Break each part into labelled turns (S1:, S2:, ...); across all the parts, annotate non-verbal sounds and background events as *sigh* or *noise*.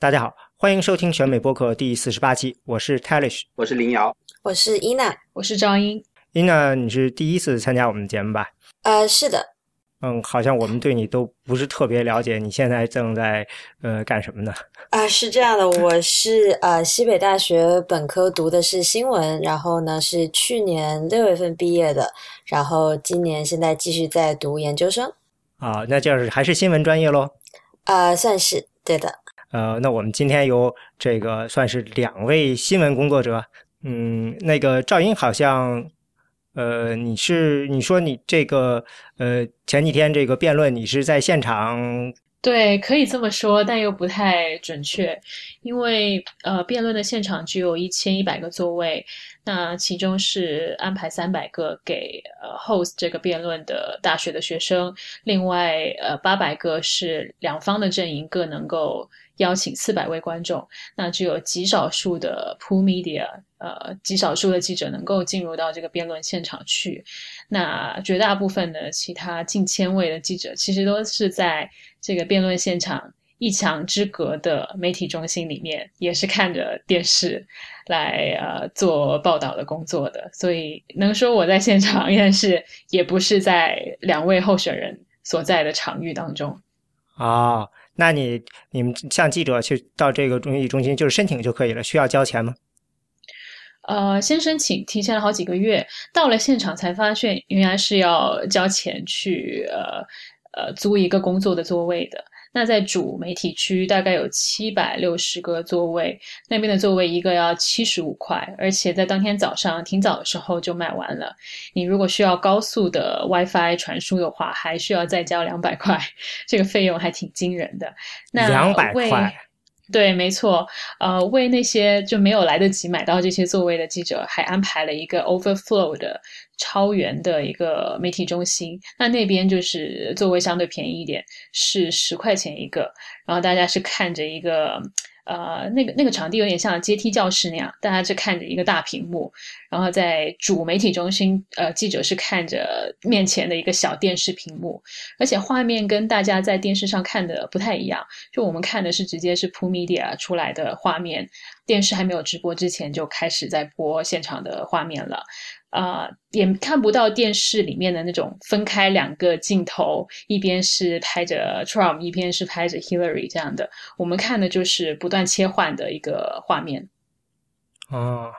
S1: 大家好，欢迎收听选美播客第四十八期，我是 Talish，
S2: 我是林瑶，
S3: 我是伊娜，
S4: 我是张英。
S1: 伊娜，你是第一次参加我们的节目吧？
S3: 呃，是的。
S1: 嗯，好像我们对你都不是特别了解，你现在正在呃干什么呢？
S3: 啊，是这样的，我是呃西北大学本科读的是新闻，然后呢是去年六月份毕业的，然后今年现在继续在读研究生。
S1: 啊，那就是还是新闻专业喽？
S3: 啊，算是对的。
S1: 呃，那我们今天有这个算是两位新闻工作者，嗯，那个赵英好像，呃，你是你说你这个呃前几天这个辩论你是在现场？
S4: 对，可以这么说，但又不太准确，因为呃辩论的现场只有一千一百个座位，那其中是安排三百个给呃 host 这个辩论的大学的学生，另外呃八百个是两方的阵营各能够。邀请四百位观众，那只有极少数的 pool media，呃，极少数的记者能够进入到这个辩论现场去。那绝大部分的其他近千位的记者，其实都是在这个辩论现场一墙之隔的媒体中心里面，也是看着电视来呃做报道的工作的。所以能说我在现场，但是也不是在两位候选人所在的场域当中
S1: 啊。那你你们向记者去到这个中心中心，就是申请就可以了，需要交钱吗？
S4: 呃，先申请，提前了好几个月，到了现场才发现，原来是要交钱去呃呃租一个工作的座位的。那在主媒体区大概有七百六十个座位，那边的座位一个要七十五块，而且在当天早上挺早的时候就卖完了。你如果需要高速的 WiFi 传输的话，还需要再交两百块，这个费用还挺惊人的。那
S1: 两百块。
S4: 对，没错，呃，为那些就没有来得及买到这些座位的记者，还安排了一个 overflow 的超员的一个媒体中心。那那边就是座位相对便宜一点，是十块钱一个，然后大家是看着一个。呃，那个那个场地有点像阶梯教室那样，大家是看着一个大屏幕，然后在主媒体中心，呃，记者是看着面前的一个小电视屏幕，而且画面跟大家在电视上看的不太一样，就我们看的是直接是 p u Media 出来的画面，电视还没有直播之前就开始在播现场的画面了。啊，也看不到电视里面的那种分开两个镜头，一边是拍着 Trump，一边是拍着 Hillary 这样的。我们看的就是不断切换的一个画面。
S1: 哦。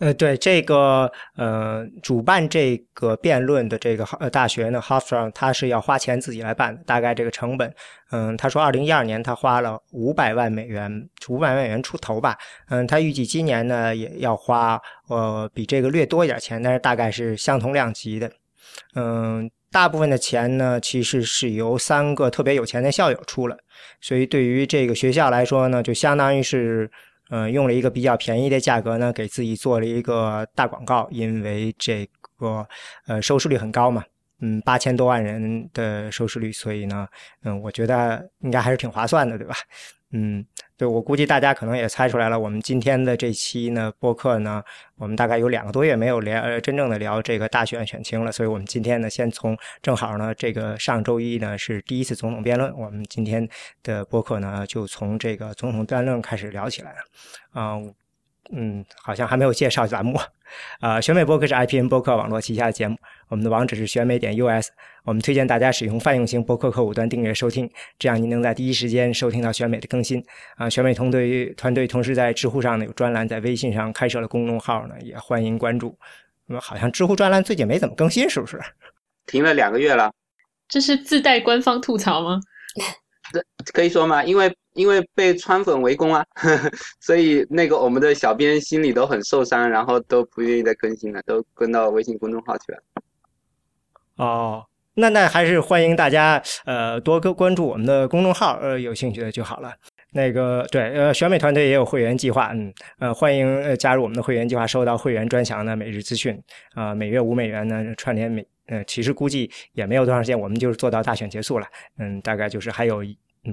S1: 呃，对这个呃，主办这个辩论的这个呃大学呢，Hofstra，他是要花钱自己来办的，大概这个成本，嗯，他说二零一二年他花了五百万美元，五百万美元出头吧，嗯，他预计今年呢也要花呃比这个略多一点钱，但是大概是相同量级的，嗯，大部分的钱呢其实是由三个特别有钱的校友出了，所以对于这个学校来说呢，就相当于是。嗯，用了一个比较便宜的价格呢，给自己做了一个大广告，因为这个呃收视率很高嘛，嗯，八千多万人的收视率，所以呢，嗯，我觉得应该还是挺划算的，对吧？嗯，对我估计大家可能也猜出来了，我们今天的这期呢播客呢，我们大概有两个多月没有聊真正的聊这个大选选情了，所以我们今天呢先从正好呢这个上周一呢是第一次总统辩论，我们今天的播客呢就从这个总统辩论开始聊起来了，啊。嗯，好像还没有介绍栏目。啊，选美播客是 IPN 播客网络旗下的节目，我们的网址是选美点 US。我们推荐大家使用泛用型播客客户端订阅收听，这样您能在第一时间收听到选美的更新。啊，选美团队团队同时在知乎上呢有专栏，在微信上开设了公众号呢，也欢迎关注。那么好像知乎专栏最近没怎么更新，是不是？
S2: 停了两个月了。
S4: 这是自带官方吐槽吗？
S2: 这可以说吗？因为。因为被川粉围攻啊，*laughs* 所以那个我们的小编心里都很受伤，然后都不愿意再更新了，都跟到微信公众号去了。
S1: 哦，那那还是欢迎大家呃多关关注我们的公众号，呃有兴趣的就好了。那个对，呃选美团队也有会员计划，嗯呃欢迎呃加入我们的会员计划，收到会员专享的每日资讯啊，每月五美元呢串联每呃其实估计也没有多长时间，我们就是做到大选结束了，嗯大概就是还有。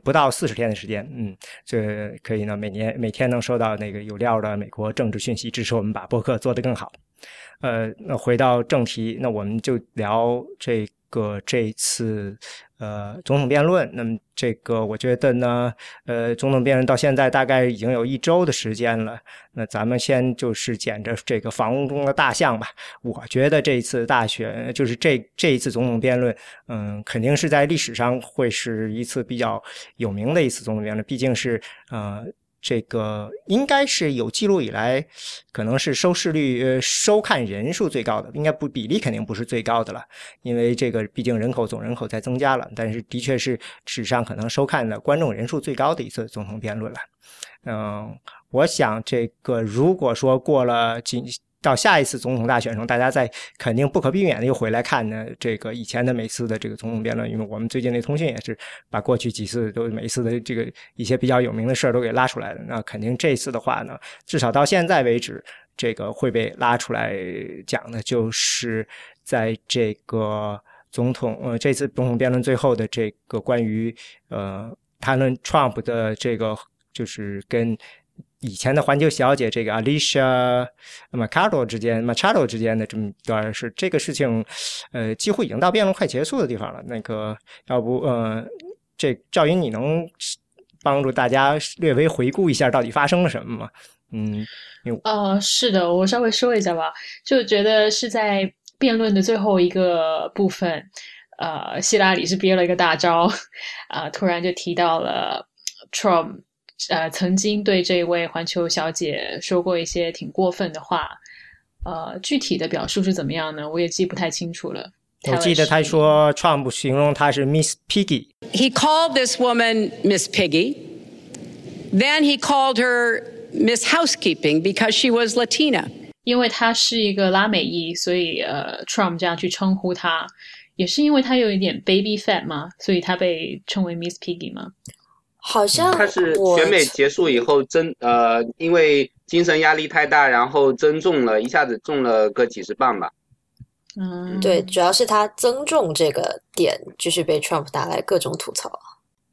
S1: 不到四十天的时间，嗯，这可以呢，每年每天能收到那个有料的美国政治讯息，支持我们把博客做得更好。呃，那回到正题，那我们就聊这个这一次呃总统辩论。那么这个我觉得呢，呃，总统辩论到现在大概已经有一周的时间了。那咱们先就是捡着这个房屋中的大象吧。我觉得这一次大选，就是这这一次总统辩论，嗯，肯定是在历史上会是一次比较有名的一次总统辩论，毕竟是呃。这个应该是有记录以来，可能是收视率、收看人数最高的，应该不比例肯定不是最高的了，因为这个毕竟人口总人口在增加了，但是的确是史上可能收看的观众人数最高的一次总统辩论了。嗯，我想这个如果说过了今。到下一次总统大选中，大家在肯定不可避免的又回来看呢这个以前的每次的这个总统辩论，因为我们最近那通讯也是把过去几次都每一次的这个一些比较有名的事儿都给拉出来了。那肯定这次的话呢，至少到现在为止，这个会被拉出来讲的，就是在这个总统呃这次总统辩论最后的这个关于呃谈论 Trump 的这个就是跟。以前的环球小姐这个 Alicia Machado 之间，Machado 之间的这么一段是这个事情，呃，几乎已经到辩论快结束的地方了。那个，要不，呃，这赵云，你能帮助大家略微回顾一下到底发生了什么吗？嗯，
S4: 呃，是的，我稍微说一下吧，就觉得是在辩论的最后一个部分，呃，希拉里是憋了一个大招，啊，突然就提到了 Trump。呃，曾经对这位环球小姐说过一些挺过分的话，呃，具体的表述是怎么样呢？我也记不太清楚了。
S1: 我记得他说，Trump 形容她是 Miss Piggy。
S5: He called this woman Miss Piggy. Then he called her Miss Housekeeping because she was Latina.
S4: 因为她是一个拉美裔，所以呃，Trump 这样去称呼她，也是因为她有一点 baby fat 吗？所以她被称为 Miss Piggy 吗？
S3: 好像
S2: 他是选美结束以后增呃，因为精神压力太大，然后增重了一下子重了个几十磅吧。
S4: 嗯，
S3: 对，主要是他增重这个点，就是被 Trump 拿来各种吐槽。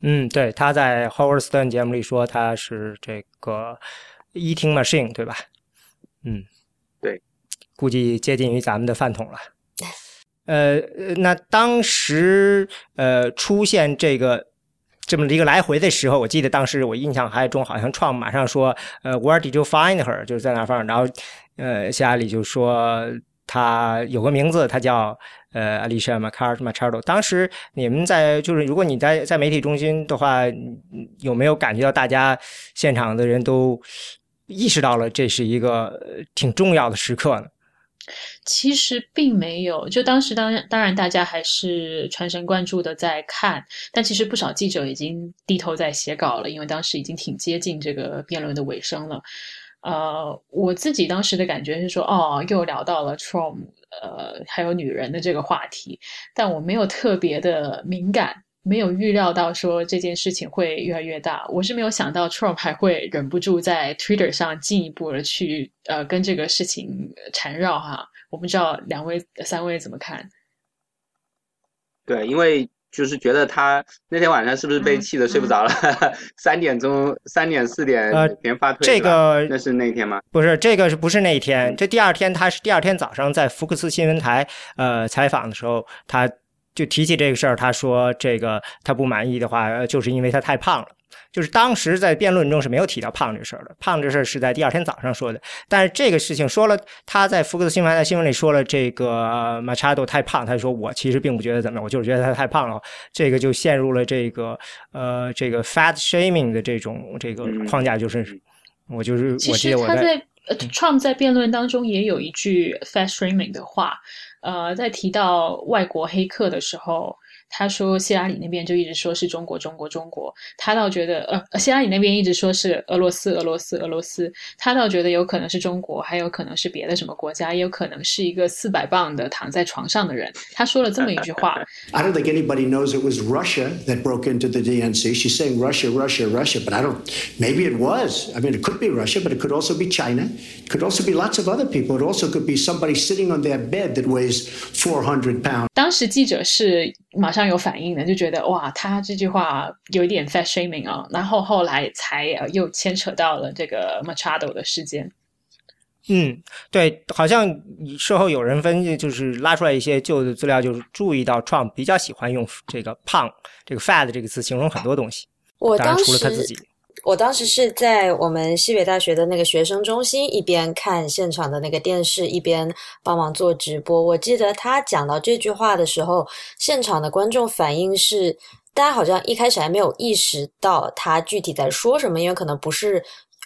S1: 嗯，对，他在 Howard Stern 节目里说他是这个 eating machine，对吧？嗯，
S2: 对，
S1: 估计接近于咱们的饭桶了。呃，那当时呃出现这个。这么一个来回的时候，我记得当时我印象还中，好像创马上说，呃，Where did you find her？就是在哪放。然后，呃，希拉里就说他有个名字，他叫呃，Alicia Machado。当时你们在就是，如果你在在媒体中心的话，有没有感觉到大家现场的人都意识到了这是一个挺重要的时刻呢？
S4: 其实并没有，就当时当当然大家还是全神贯注的在看，但其实不少记者已经低头在写稿了，因为当时已经挺接近这个辩论的尾声了。呃，我自己当时的感觉是说，哦，又聊到了 Trump，呃，还有女人的这个话题，但我没有特别的敏感。没有预料到说这件事情会越来越大，我是没有想到 Trump 还会忍不住在 Twitter 上进一步的去呃跟这个事情缠绕哈。我不知道两位三位怎么看？
S2: 对，因为就是觉得他那天晚上是不是被气的睡不着了？三点钟、三点、四点连发推，
S1: 这个
S2: 那是那天吗？
S1: 不是，这个是不是那一天？这第二天他是第二天早上在福克斯新闻台呃采访的时候，他。就提起这个事儿，他说这个他不满意的话，就是因为他太胖了。就是当时在辩论中是没有提到胖这事儿的，胖这事儿是在第二天早上说的。但是这个事情说了，他在福克斯新闻在新闻里说了，这个马查多太胖，他说我其实并不觉得怎么样，我就是觉得他太胖了。这个就陷入了这个呃这个 fat shaming 的这种这个框架，就是我就是我记得我
S4: 在 Trump 在辩论当中也有一句 fat shaming 的话。呃，在提到外国黑客的时候。他说希拉里那边就一直说是中国中国中国，他倒觉得呃希拉里那边一直说是俄罗斯俄罗斯俄罗斯，他倒觉得有可能是中国，还有可能是别的什么国家，也有可能是一个四百磅的躺在床上的人。他说了这么一句话。
S6: I don't think anybody knows it was Russia that broke into the DNC. She's saying Russia, Russia, Russia, but I don't. Maybe it was. I mean, it could be Russia, but it could also be China. It could also be lots of other people. It also could be somebody sitting on their bed that weighs four hundred pounds.
S4: 当时记者是马上。有反应的，就觉得哇，他这句话有一点 fat shaming 啊，然后后来才又牵扯到了这个 Machado 的事件。
S1: 嗯，对，好像事后有人分析，就是拉出来一些旧的资料，就是注意到 Trump 比较喜欢用这个“胖”这个 “fat” 这个词形容很多东西。
S3: 我当时
S1: 除了他自己，
S3: 我当时是在我们西北大学的那个学生中心，一边看现场的那个电视，一边帮忙做直播。我记得他讲到这句话的时候，现场的观众反应是，大家好像一开始还没有意识到他具体在说什么，因为可能不是。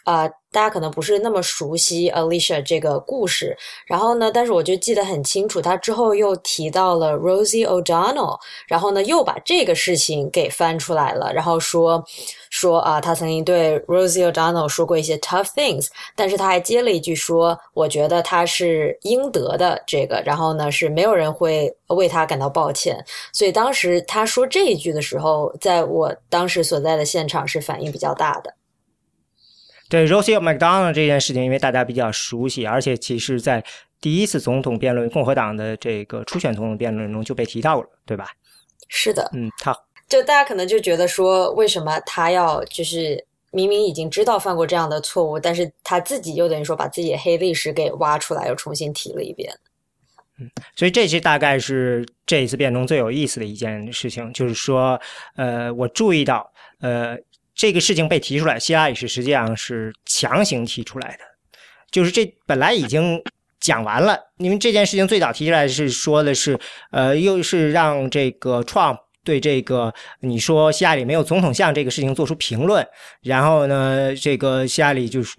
S3: 啊，大家可能不是那么熟悉 Alicia 这个故事，然后呢，但是我就记得很清楚，他之后又提到了 Rosie O'Donnell，然后呢，又把这个事情给翻出来了，然后说说啊，他曾经对 Rosie O'Donnell 说过一些 tough things，但是他还接了一句说，我觉得他是应得的这个，然后呢，是没有人会为他感到抱歉，所以当时他说这一句的时候，在我当时所在的现场是反应比较大的。
S1: 对 Rosie McDonald 这件事情，因为大家比较熟悉，而且其实在第一次总统辩论，共和党的这个初选总统辩论中就被提到了，对吧？
S3: 是的，
S1: 嗯，他
S3: 就大家可能就觉得说，为什么他要就是明明已经知道犯过这样的错误，但是他自己又等于说把自己的黑历史给挖出来，又重新提了一遍。
S1: 嗯，所以这是大概是这一次辩论最有意思的一件事情，就是说，呃，我注意到，呃。这个事情被提出来，希拉里是实际上是强行提出来的，就是这本来已经讲完了，因为这件事情最早提出来是说的是，呃，又是让这个 Trump 对这个你说希拉里没有总统像这个事情做出评论，然后呢，这个希拉里就是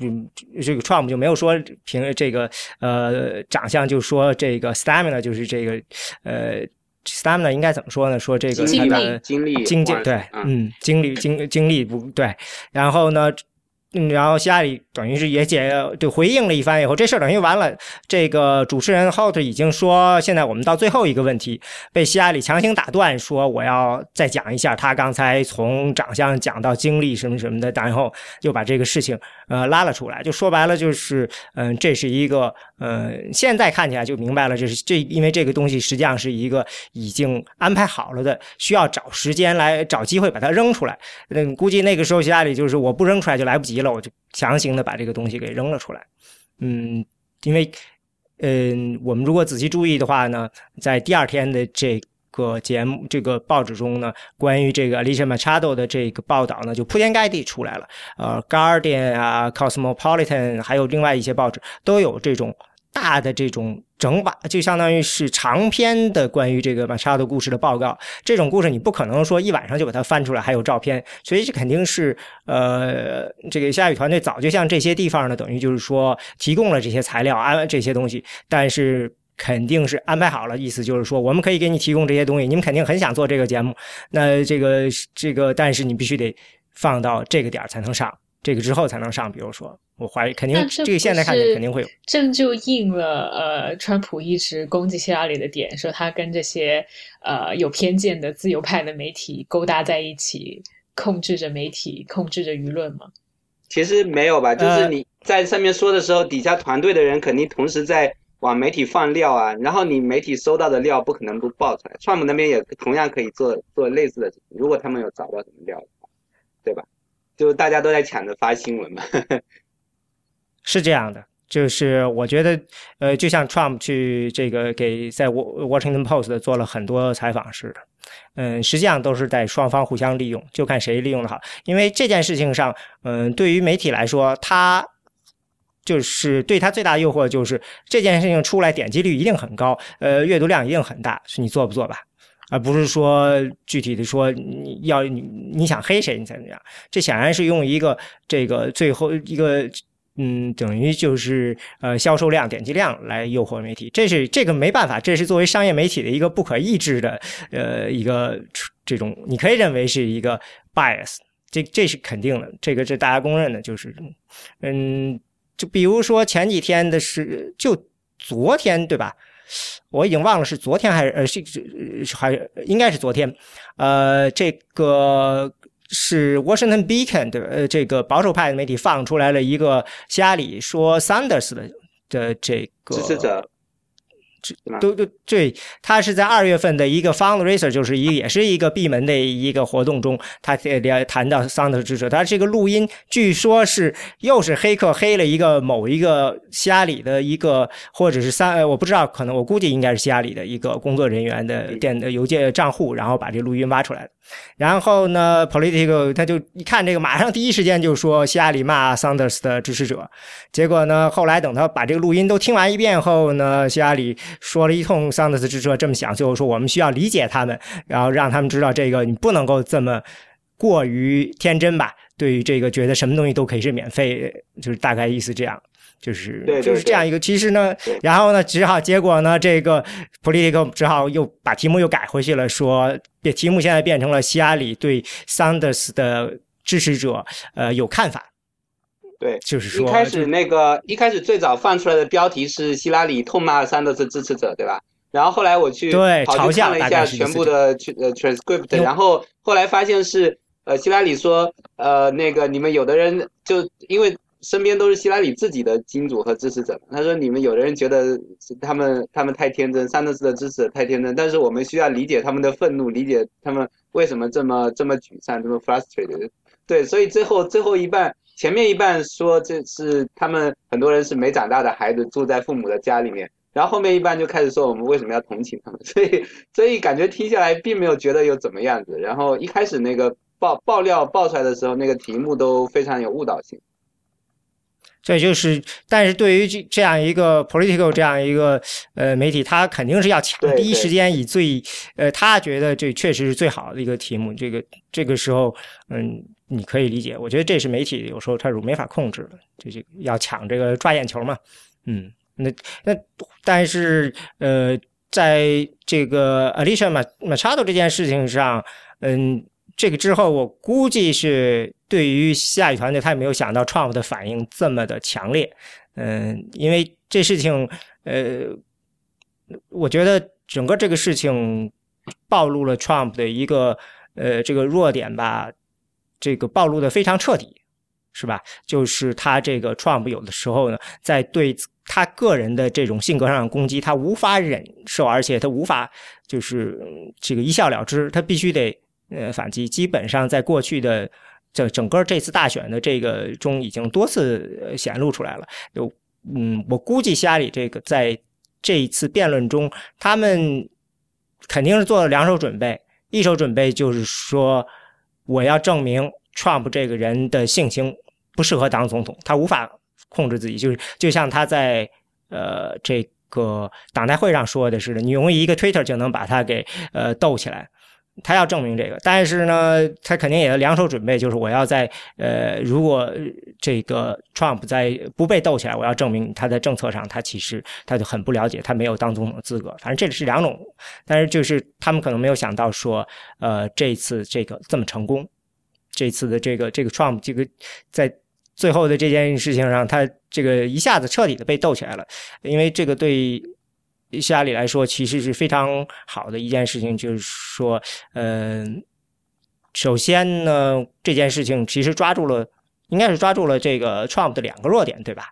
S1: 这个 Trump 就没有说评这个呃长相，就说这个 stamina 就是这个呃。Stamina 应该怎么说呢？说这个
S2: 经
S1: 历
S2: 经历
S1: 经济对，嗯，经历经经历不对，然后呢？嗯，然后希拉里等于是也解就回应了一番以后，这事儿等于完了。这个主持人 Holt 已经说，现在我们到最后一个问题，被希拉里强行打断，说我要再讲一下他刚才从长相讲到经历什么什么的，然后又把这个事情呃拉了出来。就说白了，就是嗯，这是一个呃，现在看起来就明白了，这是这因为这个东西实际上是一个已经安排好了的，需要找时间来找机会把它扔出来。嗯，估计那个时候希拉里就是我不扔出来就来不及。了，我就强行的把这个东西给扔了出来。嗯，因为，嗯，我们如果仔细注意的话呢，在第二天的这个节目、这个报纸中呢，关于这个 Alicia Machado 的这个报道呢，就铺天盖地出来了。呃，《Guardian》啊，《Cosmopolitan》还有另外一些报纸都有这种。大的这种整把，就相当于是长篇的关于这个马沙的故事的报告。这种故事你不可能说一晚上就把它翻出来，还有照片，所以这肯定是呃，这个夏雨团队早就向这些地方呢，等于就是说提供了这些材料安这些东西，但是肯定是安排好了，意思就是说我们可以给你提供这些东西，你们肯定很想做这个节目，那这个这个，但是你必须得放到这个点才能上，这个之后才能上，比如说。我怀疑肯定这个现在看起来肯定会有，
S4: 这就应了呃，川普一直攻击希拉里的点，说他跟这些呃有偏见的自由派的媒体勾搭在一起，控制着媒体，控制着舆论嘛？
S2: 其实没有吧，就是你在上面说的时候，底下团队的人肯定同时在往媒体放料啊，然后你媒体收到的料不可能不爆出来，川普那边也同样可以做做类似的，如果他们有找到什么料的话，对吧？就大家都在抢着发新闻嘛。*laughs*
S1: 是这样的，就是我觉得，呃，就像 Trump 去这个给在 Washington Post 做了很多采访似的，嗯，实际上都是在双方互相利用，就看谁利用的好。因为这件事情上，嗯，对于媒体来说，他就是对他最大的诱惑就是这件事情出来点击率一定很高，呃，阅读量一定很大，是你做不做吧？而不是说具体的说你要你你想黑谁你才能这样。这显然是用一个这个最后一个。嗯，等于就是呃销售量、点击量来诱惑媒体，这是这个没办法，这是作为商业媒体的一个不可抑制的呃一个这种，你可以认为是一个 bias，这这是肯定的，这个是大家公认的，就是嗯，就比如说前几天的是就昨天对吧？我已经忘了是昨天还是呃是还应该是昨天，呃这个。是 Washington Beacon 的呃这个保守派的媒体放出来了一个希拉里说 Sanders 的的这个
S2: 支持者，
S1: 都都对，他是在二月份的一个 fundraiser，就是一也是一个闭门的一个活动中，他聊谈到桑德斯支持。他这个录音据说是又是黑客黑了一个某一个希拉里的一个，或者是三，我不知道，可能我估计应该是希拉里的一个工作人员的电邮件账户，然后把这录音挖出来然后呢，Politico 他就一看这个，马上第一时间就说希拉里骂桑德斯的支持者。结果呢，后来等他把这个录音都听完一遍后呢，希拉里。说了一通桑德斯支持者这么想，最后说我们需要理解他们，然后让他们知道这个你不能够这么过于天真吧？对于这个觉得什么东西都可以是免费，就是大概意思这样，就是就是这样一个。其实呢，然后呢，只好结果呢，这个 Politico 只好又把题目又改回去了，说题目现在变成了希拉里对 Sanders 的支持者呃有看法。
S2: 对，
S1: 就是说，
S2: 一开始那个一开始最早放出来的标题是希拉里痛骂桑德斯支持者，对吧？然后后来我去
S1: 对
S2: 跑去看了一下全部的呃 transcript，然后后来发现是呃希拉里说呃那个你们有的人就因为身边都是希拉里自己的金主和支持者，他说你们有的人觉得他们他们太天真，桑德斯的支持者太天真，但是我们需要理解他们的愤怒，理解他们为什么这么这么沮丧，这么 frustrated。对，所以最后最后一半。前面一半说这是他们很多人是没长大的孩子住在父母的家里面，然后后面一半就开始说我们为什么要同情他们，*laughs* 所以所以感觉听下来并没有觉得有怎么样子。然后一开始那个爆爆料爆出来的时候，那个题目都非常有误导性。
S1: 这就是，但是对于这这样一个 political 这样一个呃媒体，他肯定是要抢第一时间以最呃他觉得这确实是最好的一个题目。这个这个时候，嗯。你可以理解，我觉得这是媒体有时候他是没法控制的，就这要抢这个抓眼球嘛，嗯，那那但是呃，在这个 Alicia Machado 这件事情上，嗯，这个之后我估计是对于下一团队他也没有想到 Trump 的反应这么的强烈，嗯，因为这事情，呃，我觉得整个这个事情暴露了 Trump 的一个呃这个弱点吧。这个暴露的非常彻底，是吧？就是他这个 Trump 有的时候呢，在对他个人的这种性格上的攻击，他无法忍受，而且他无法就是这个一笑了之，他必须得呃反击。基本上在过去的这整个这次大选的这个中，已经多次显露出来了。就嗯，我估计希拉里这个在这一次辩论中，他们肯定是做了两手准备，一手准备就是说。我要证明 Trump 这个人的性情不适合当总统，他无法控制自己，就是就像他在呃这个党代会上说的似的，你用一个 Twitter 就能把他给呃逗起来。他要证明这个，但是呢，他肯定也要两手准备，就是我要在呃，如果这个 Trump 在不被斗起来，我要证明他在政策上他其实他就很不了解，他没有当总统的资格。反正这是两种，但是就是他们可能没有想到说，呃，这次这个这么成功，这次的这个这个 Trump 这个在最后的这件事情上，他这个一下子彻底的被斗起来了，因为这个对。希拉里来说，其实是非常好的一件事情，就是说，嗯，首先呢，这件事情其实抓住了，应该是抓住了这个 Trump 的两个弱点，对吧？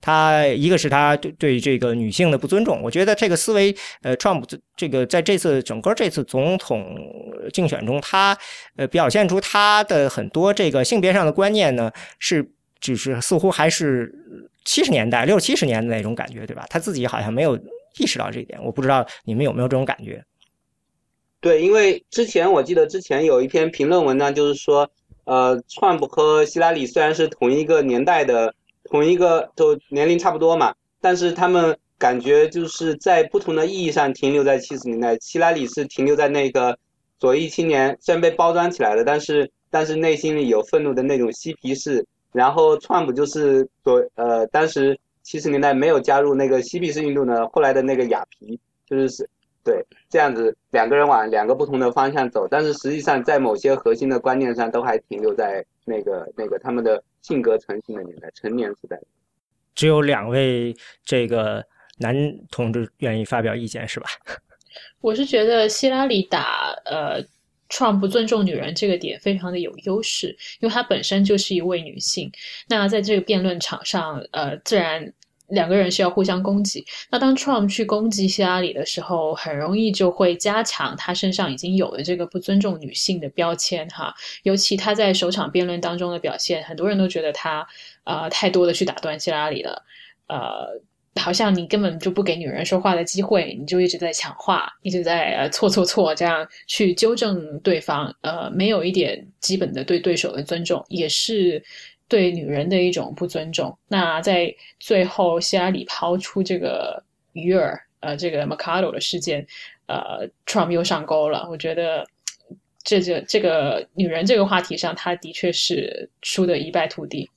S1: 他一个是他对对这个女性的不尊重，我觉得这个思维，呃，Trump 这个在这次整个这次总统竞选中，他呃表现出他的很多这个性别上的观念呢，是只是似乎还是七十年代六七十年的那种感觉，对吧？他自己好像没有。意识到这一点，我不知道你们有没有这种感觉。
S2: 对，因为之前我记得之前有一篇评论文章，就是说，呃，川普和希拉里虽然是同一个年代的，同一个都年龄差不多嘛，但是他们感觉就是在不同的意义上停留在七十年代。希拉里是停留在那个左翼青年，虽然被包装起来了，但是但是内心里有愤怒的那种嬉皮士。然后川普就是左呃当时。七十年代没有加入那个嬉皮士运动的，后来的那个雅皮就是是，对这样子两个人往两个不同的方向走，但是实际上在某些核心的观念上都还停留在那个那个他们的性格成型的年代，成年时代。
S1: 只有两位这个男同志愿意发表意见，是吧？*laughs*
S4: 我是觉得希拉里打呃。创不尊重女人这个点非常的有优势，因为她本身就是一位女性。那在这个辩论场上，呃，自然两个人是要互相攻击。那当 Trump 去攻击希拉里的时候，很容易就会加强他身上已经有的这个不尊重女性的标签哈。尤其他在首场辩论当中的表现，很多人都觉得他呃太多的去打断希拉里了，呃。好像你根本就不给女人说话的机会，你就一直在抢话，一直在呃错错错这样去纠正对方，呃，没有一点基本的对对手的尊重，也是对女人的一种不尊重。那在最后，希拉里抛出这个鱼饵，呃，这个 Mercado 的事件，呃，Trump 又上钩了。我觉得这这这个女人这个话题上，他的确是输的一败涂地。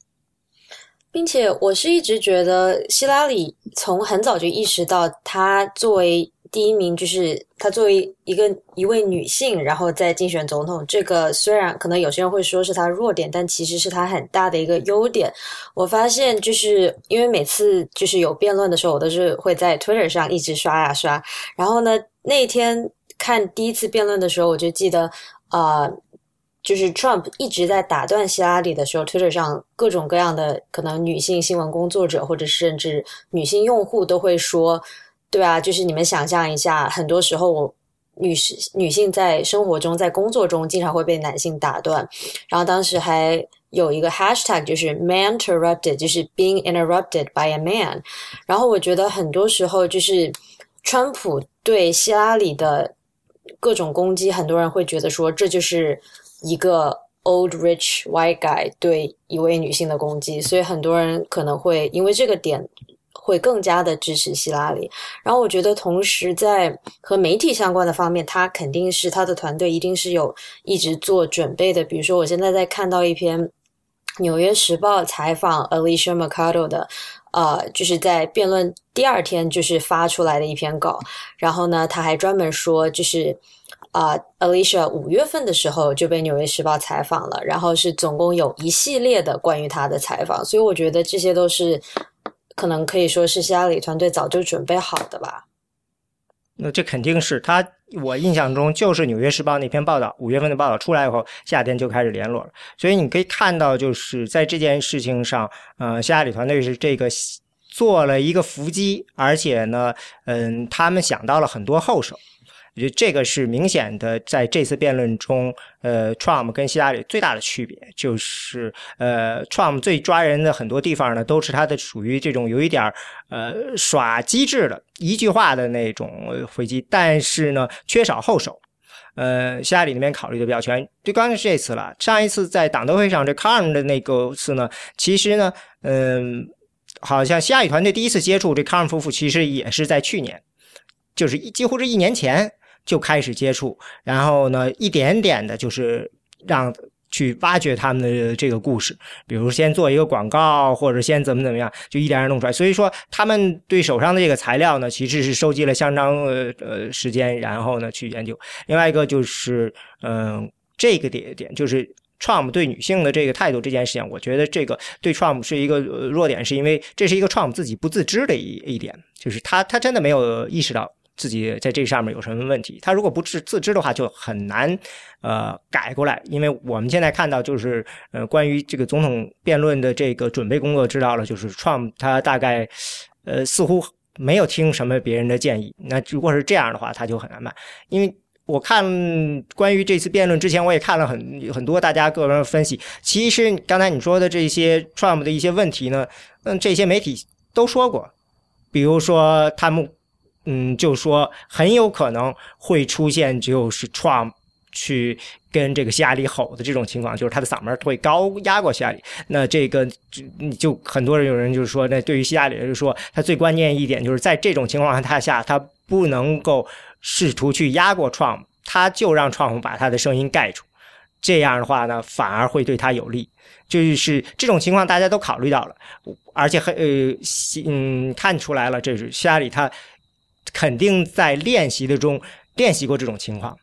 S3: 并且我是一直觉得希拉里从很早就意识到，她作为第一名，就是她作为一个一位女性，然后在竞选总统，这个虽然可能有些人会说是她弱点，但其实是她很大的一个优点。我发现就是因为每次就是有辩论的时候，我都是会在 Twitter 上一直刷呀刷，然后呢那天看第一次辩论的时候，我就记得啊。就是 Trump 一直在打断希拉里的时候，Twitter 上各种各样的可能女性新闻工作者或者甚至女性用户都会说：“对啊，就是你们想象一下，很多时候我女士女性在生活中在工作中经常会被男性打断。”然后当时还有一个 hashtag 就是 “maninterrupted”，就是 “being interrupted by a man”。然后我觉得很多时候就是川普对希拉里的各种攻击，很多人会觉得说这就是。一个 old rich white guy 对一位女性的攻击，所以很多人可能会因为这个点会更加的支持希拉里。然后我觉得，同时在和媒体相关的方面，他肯定是他的团队一定是有一直做准备的。比如说，我现在在看到一篇《纽约时报》采访 Alicia Mercado 的，呃，就是在辩论第二天就是发出来的一篇稿。然后呢，他还专门说，就是。啊，Alicia 五月份的时候就被《纽约时报》采访了，然后是总共有一系列的关于他的采访，所以我觉得这些都是可能可以说是希拉里团队早就准备好的吧。
S1: 那这肯定是他，我印象中就是《纽约时报》那篇报道，五月份的报道出来以后，夏天就开始联络了。所以你可以看到，就是在这件事情上，呃，希拉里团队是这个做了一个伏击，而且呢，嗯，他们想到了很多后手。我觉得这个是明显的，在这次辩论中，呃，Trump 跟希拉里最大的区别就是，呃，Trump 最抓人的很多地方呢，都是他的属于这种有一点儿呃耍机智的一句话的那种回击，但是呢，缺少后手。呃，希拉里那边考虑的比较全，就刚才是这次了。上一次在党德会上这 Carm 的那个次呢，其实呢，嗯，好像希拉里团队第一次接触这 Carm 夫妇，其实也是在去年，就是一几乎是一年前。就开始接触，然后呢，一点点的，就是让去挖掘他们的这个故事，比如先做一个广告，或者先怎么怎么样，就一点点弄出来。所以说，他们对手上的这个材料呢，其实是收集了相当呃呃时间，然后呢去研究。另外一个就是，嗯，这个点点就是 Trump 对女性的这个态度这件事情，我觉得这个对 Trump 是一个弱点，是因为这是一个 Trump 自己不自知的一一点，就是他他真的没有意识到。自己在这上面有什么问题？他如果不自自知的话，就很难呃改过来。因为我们现在看到，就是呃关于这个总统辩论的这个准备工作，知道了，就是 Trump 他大概呃似乎没有听什么别人的建议。那如果是这样的话，他就很难办。因为我看关于这次辩论之前，我也看了很很多大家个人分析。其实刚才你说的这些 Trump 的一些问题呢，嗯，这些媒体都说过，比如说他们。嗯，就说很有可能会出现，就是 Trump 去跟这个希拉里吼的这种情况，就是他的嗓门会高压过希拉里。那这个就就很多人有人就是说，那对于希拉里来说，他最关键一点就是在这种情况下，下他不能够试图去压过 Trump，他就让 Trump 把他的声音盖住。这样的话呢，反而会对他有利。就是这种情况，大家都考虑到了，而且很呃，嗯，看出来了，这是希拉里他。肯定在练习的中练习过这种情况，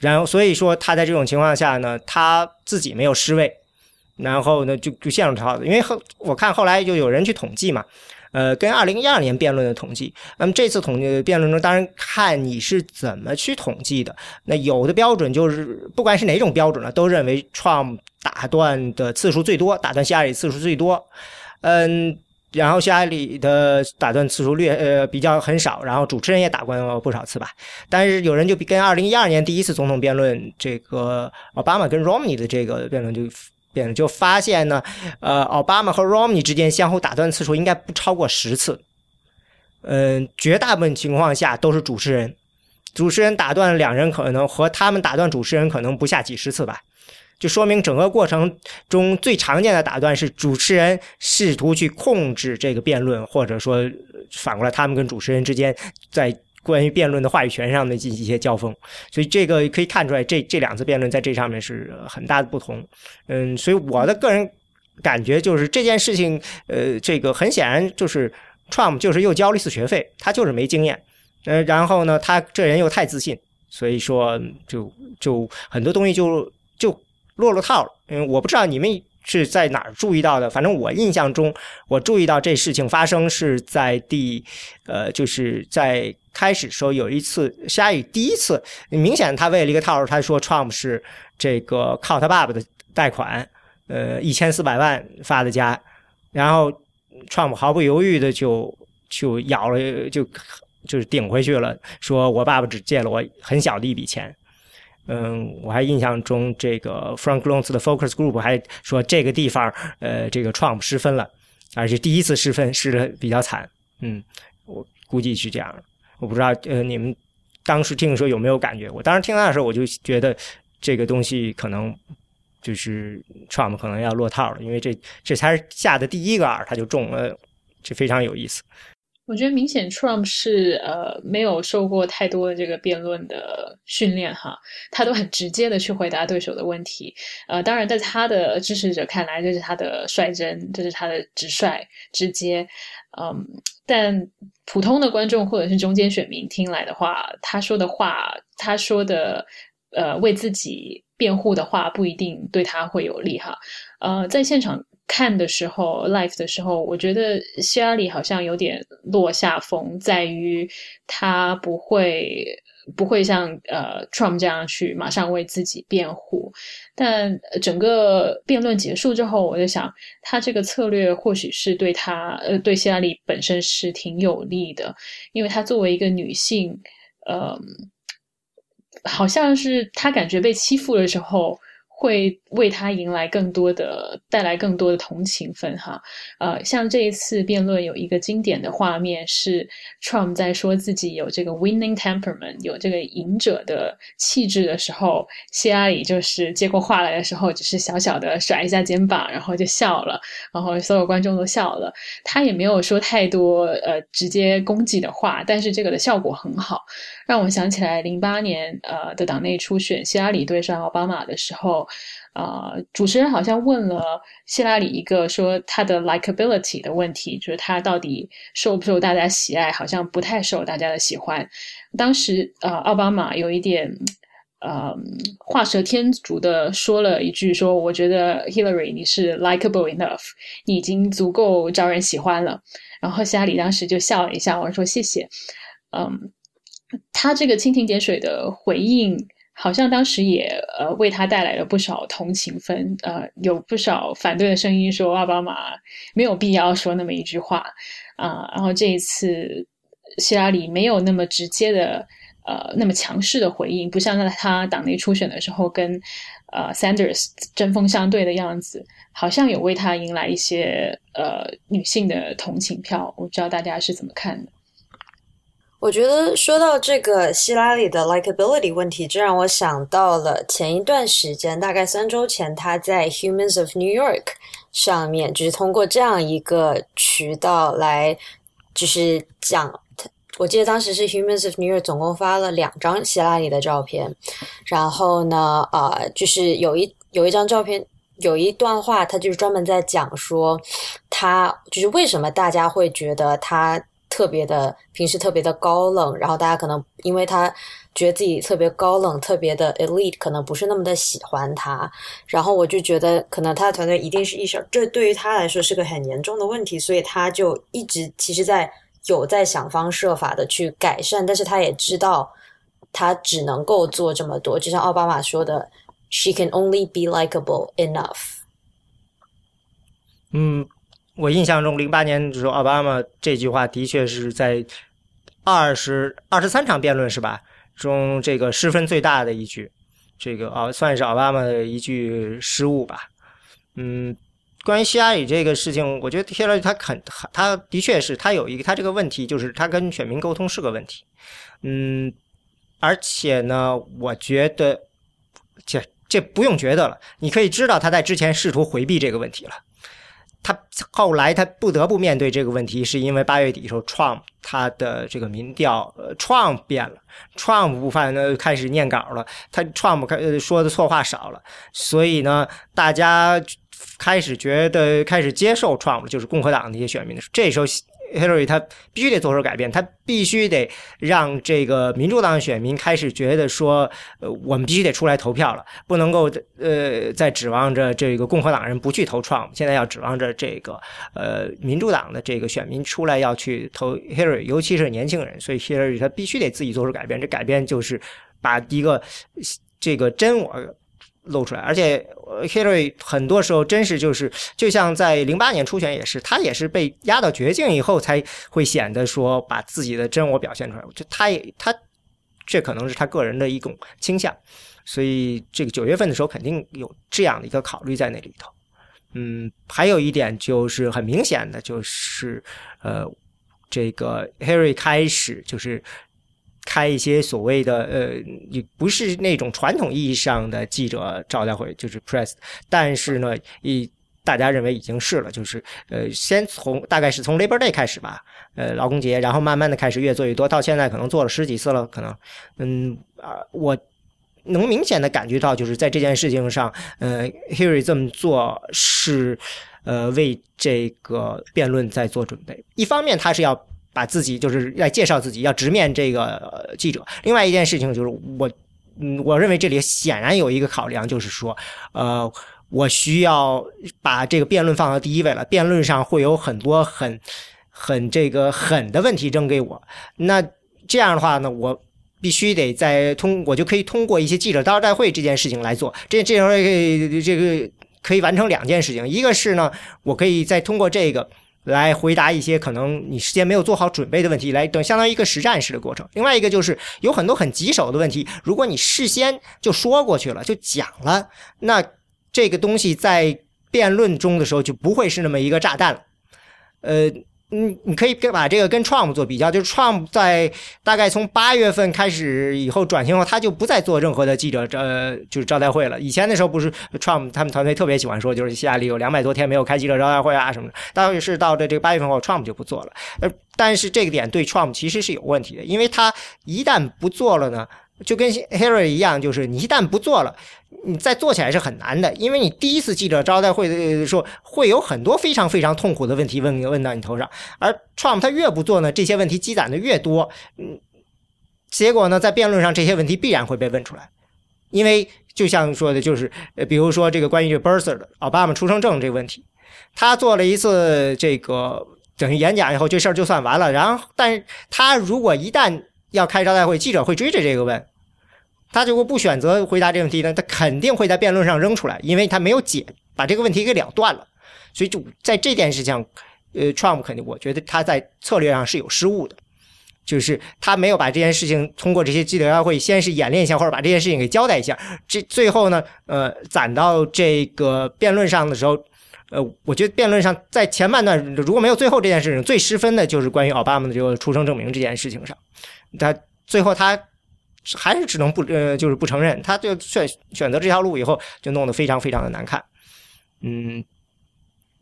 S1: 然后所以说他在这种情况下呢，他自己没有失位，然后呢就就陷入套子。因为后我看后来就有人去统计嘛，呃，跟二零一二年辩论的统计，那么这次统计辩论中，当然看你是怎么去统计的。那有的标准就是不管是哪种标准呢，都认为 Trump 打断的次数最多，打断希拉里次数最多。嗯，然后希拉里的打断次数略呃比较很少，然后主持人也打断过不少次吧。但是有人就跟二零一二年第一次总统辩论这个奥巴马跟 Romney 的这个辩论就辩论就发现呢，呃，奥巴马和 Romney 之间相互打断次数应该不超过十次。嗯，绝大部分情况下都是主持人，主持人打断两人可能和他们打断主持人可能不下几十次吧。就说明整个过程中最常见的打断是主持人试图去控制这个辩论，或者说反过来他们跟主持人之间在关于辩论的话语权上的进行一些交锋，所以这个可以看出来，这这两次辩论在这上面是很大的不同。嗯，所以我的个人感觉就是这件事情，呃，这个很显然就是 Trump 就是又交了一次学费，他就是没经验，呃，然后呢，他这人又太自信，所以说就就很多东西就落了套了，嗯，我不知道你们是在哪儿注意到的，反正我印象中，我注意到这事情发生是在第，呃，就是在开始时候有一次，夏雨第一次，明显他为了一个套，他说 Trump 是这个靠他爸爸的贷款，呃，一千四百万发的家，然后 Trump 毫不犹豫的就就咬了，就就是顶回去了，说我爸爸只借了我很小的一笔钱。嗯，我还印象中，这个 Frank l o n s 的 Focus Group 还说这个地方，呃，这个 Trump 失分了，而且第一次失分失的比较惨。嗯，我估计是这样。我不知道，呃，你们当时听的时候有没有感觉？我当时听到的时候，我就觉得这个东西可能就是 Trump 可能要落套了，因为这这才是下的第一个饵，他就中了，这非常有意思。
S4: 我觉得明显 Trump 是呃没有受过太多的这个辩论的训练哈，他都很直接的去回答对手的问题。呃，当然在他的支持者看来，这是他的率真，这是他的直率、直接。嗯，但普通的观众或者是中间选民听来的话，他说的话，他说的呃为自己辩护的话，不一定对他会有利哈。呃，在现场。看的时候，life 的时候，我觉得希拉里好像有点落下风，在于他不会不会像呃 Trump 这样去马上为自己辩护。但整个辩论结束之后，我就想，他这个策略或许是对他呃对希拉里本身是挺有利的，因为他作为一个女性，呃，好像是他感觉被欺负的时候。会为他迎来更多的带来更多的同情分哈，呃，像这一次辩论有一个经典的画面是 Trump 在说自己有这个 winning temperament 有这个赢者的气质的时候，希拉里就是接过话来的时候，只是小小的甩一下肩膀，然后就笑了，然后所有观众都笑了，他也没有说太多呃直接攻击的话，但是这个的效果很好，让我想起来零八年呃的党内初选，希拉里对上奥巴马的时候。呃，主持人好像问了希拉里一个说他的 likability 的问题，就是他到底受不受大家喜爱，好像不太受大家的喜欢。当时呃，奥巴马有一点呃画蛇添足的说了一句，说我觉得 Hillary 你是 likable enough，你已经足够招人喜欢了。然后希拉里当时就笑了一下，我说谢谢。嗯，他这个蜻蜓点水的回应。好像当时也呃为他带来了不少同情分，呃有不少反对的声音说奥巴马没有必要说那么一句话啊，然后这一次希拉里没有那么直接的呃那么强势的回应，不像在他党内初选的时候跟呃 Sanders 针锋相对的样子，好像有为他迎来一些呃女性的同情票，我不知道大家是怎么看的。
S3: 我觉得说到这个希拉里的 likability 问题，这让我想到了前一段时间，大概三周前，他在 Humans of New York 上面，就是通过这样一个渠道来，就是讲，我记得当时是 Humans of New York 总共发了两张希拉里的照片，然后呢，呃，就是有一有一张照片，有一段话，他就是专门在讲说，他就是为什么大家会觉得他。特别的，平时特别的高冷，然后大家可能因为他觉得自己特别高冷，特别的 elite，可能不是那么的喜欢他。然后我就觉得，可能他的团队一定是意识到这对于他来说是个很严重的问题，所以他就一直其实在有在想方设法的去改善，但是他也知道他只能够做这么多，就像奥巴马说的，She can only be likable enough。
S1: 嗯。我印象中，零八年的时候，奥巴马这句话的确是在二十二十三场辩论是吧？中这个失分最大的一句，这个啊算是奥巴马的一句失误吧。嗯，关于希拉里这个事情，我觉得希拉里他肯他的确是他有一个他这个问题，就是他跟选民沟通是个问题。嗯，而且呢，我觉得这这不用觉得了，你可以知道他在之前试图回避这个问题了。他后来他不得不面对这个问题，是因为八月底的时候，Trump 他的这个民调，呃，Trump 变了，Trump 部分呢开始念稿了，他 Trump 开说的错话少了，所以呢，大家开始觉得开始接受 Trump，就是共和党那些选民的时候，这时候。Hillary 他必须得做出改变，他必须得让这个民主党选民开始觉得说，呃，我们必须得出来投票了，不能够呃再指望着这个共和党人不去投 Trump，现在要指望着这个呃民主党的这个选民出来要去投 Hillary，尤其是年轻人，所以 Hillary 他必须得自己做出改变，这改变就是把一个这个真我。露出来，而且 hary 很多时候真是就是，就像在零八年初选也是，他也是被压到绝境以后才会显得说把自己的真我表现出来。就他也他这可能是他个人的一种倾向，所以这个九月份的时候肯定有这样的一个考虑在那里头。嗯，还有一点就是很明显的就是呃，这个 Hillary 开始就是。开一些所谓的呃，也不是那种传统意义上的记者招待会，就是 press，但是呢，以大家认为已经是了，就是呃，先从大概是从 Labor Day 开始吧，呃，劳工节，然后慢慢的开始越做越多，到现在可能做了十几次了，可能，嗯啊，我能明显的感觉到，就是在这件事情上，呃，Harry 这么做是呃为这个辩论在做准备，一方面他是要。把自己就是来介绍自己，要直面这个记者。另外一件事情就是，我，嗯，我认为这里显然有一个考量，就是说，呃，我需要把这个辩论放到第一位了。辩论上会有很多很、很这个狠的问题扔给我。那这样的话呢，我必须得在通，我就可以通过一些记者招待会这件事情来做。这这样会这个可以完成两件事情，一个是呢，我可以再通过这个。来回答一些可能你事先没有做好准备的问题，来等相当于一个实战式的过程。另外一个就是有很多很棘手的问题，如果你事先就说过去了，就讲了，那这个东西在辩论中的时候就不会是那么一个炸弹了，呃。嗯，你可以把这个跟 Trump 做比较，就是 Trump 在大概从八月份开始以后转型后，他就不再做任何的记者呃就是招待会了。以前的时候不是 Trump 他们团队特别喜欢说，就是希拉里有两百多天没有开记者招待会啊什么的。但是到了这个八月份后，Trump 就不做了。呃，但是这个点对 Trump 其实是有问题的，因为他一旦不做了呢。就跟 Harry 一样，就是你一旦不做了，你再做起来是很难的，因为你第一次记者招待会的时候，会有很多非常非常痛苦的问题问问到你头上。而 Trump 他越不做呢，这些问题积攒的越多，嗯，结果呢，在辩论上这些问题必然会被问出来，因为就像说的，就是，比如说这个关于这 Birther 的奥巴马出生证这个问题，他做了一次这个等于演讲以后，这事儿就算完了。然后，但是他如果一旦要开招待会，记者会追着这个问，他如果不选择回答这个问题呢，他肯定会在辩论上扔出来，因为他没有解把这个问题给了断了。所以就在这件事情，呃，Trump 肯定我觉得他在策略上是有失误的，就是他没有把这件事情通过这些记者招待会先是演练一下，或者把这件事情给交代一下。这最后呢，呃，攒到这个辩论上的时候，呃，我觉得辩论上在前半段如果没有最后这件事情，最失分的就是关于奥巴马的这个出生证明这件事情上。他最后他还是只能不呃，就是不承认，他就选选择这条路以后，就弄得非常非常的难看。嗯，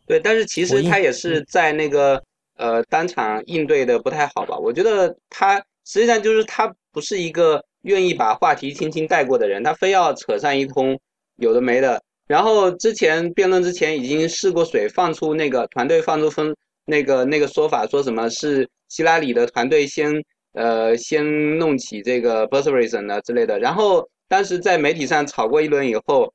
S2: 对，但是其实他也是在那个呃当场应对的不太好吧？我觉得他实际上就是他不是一个愿意把话题轻轻带过的人，他非要扯上一通有的没的。然后之前辩论之前已经试过水，放出那个团队放出风那个那个说法，说什么是希拉里的团队先。呃，先弄起这个 b u r s e r i s o n 呢之类的，然后当时在媒体上炒过一轮以后，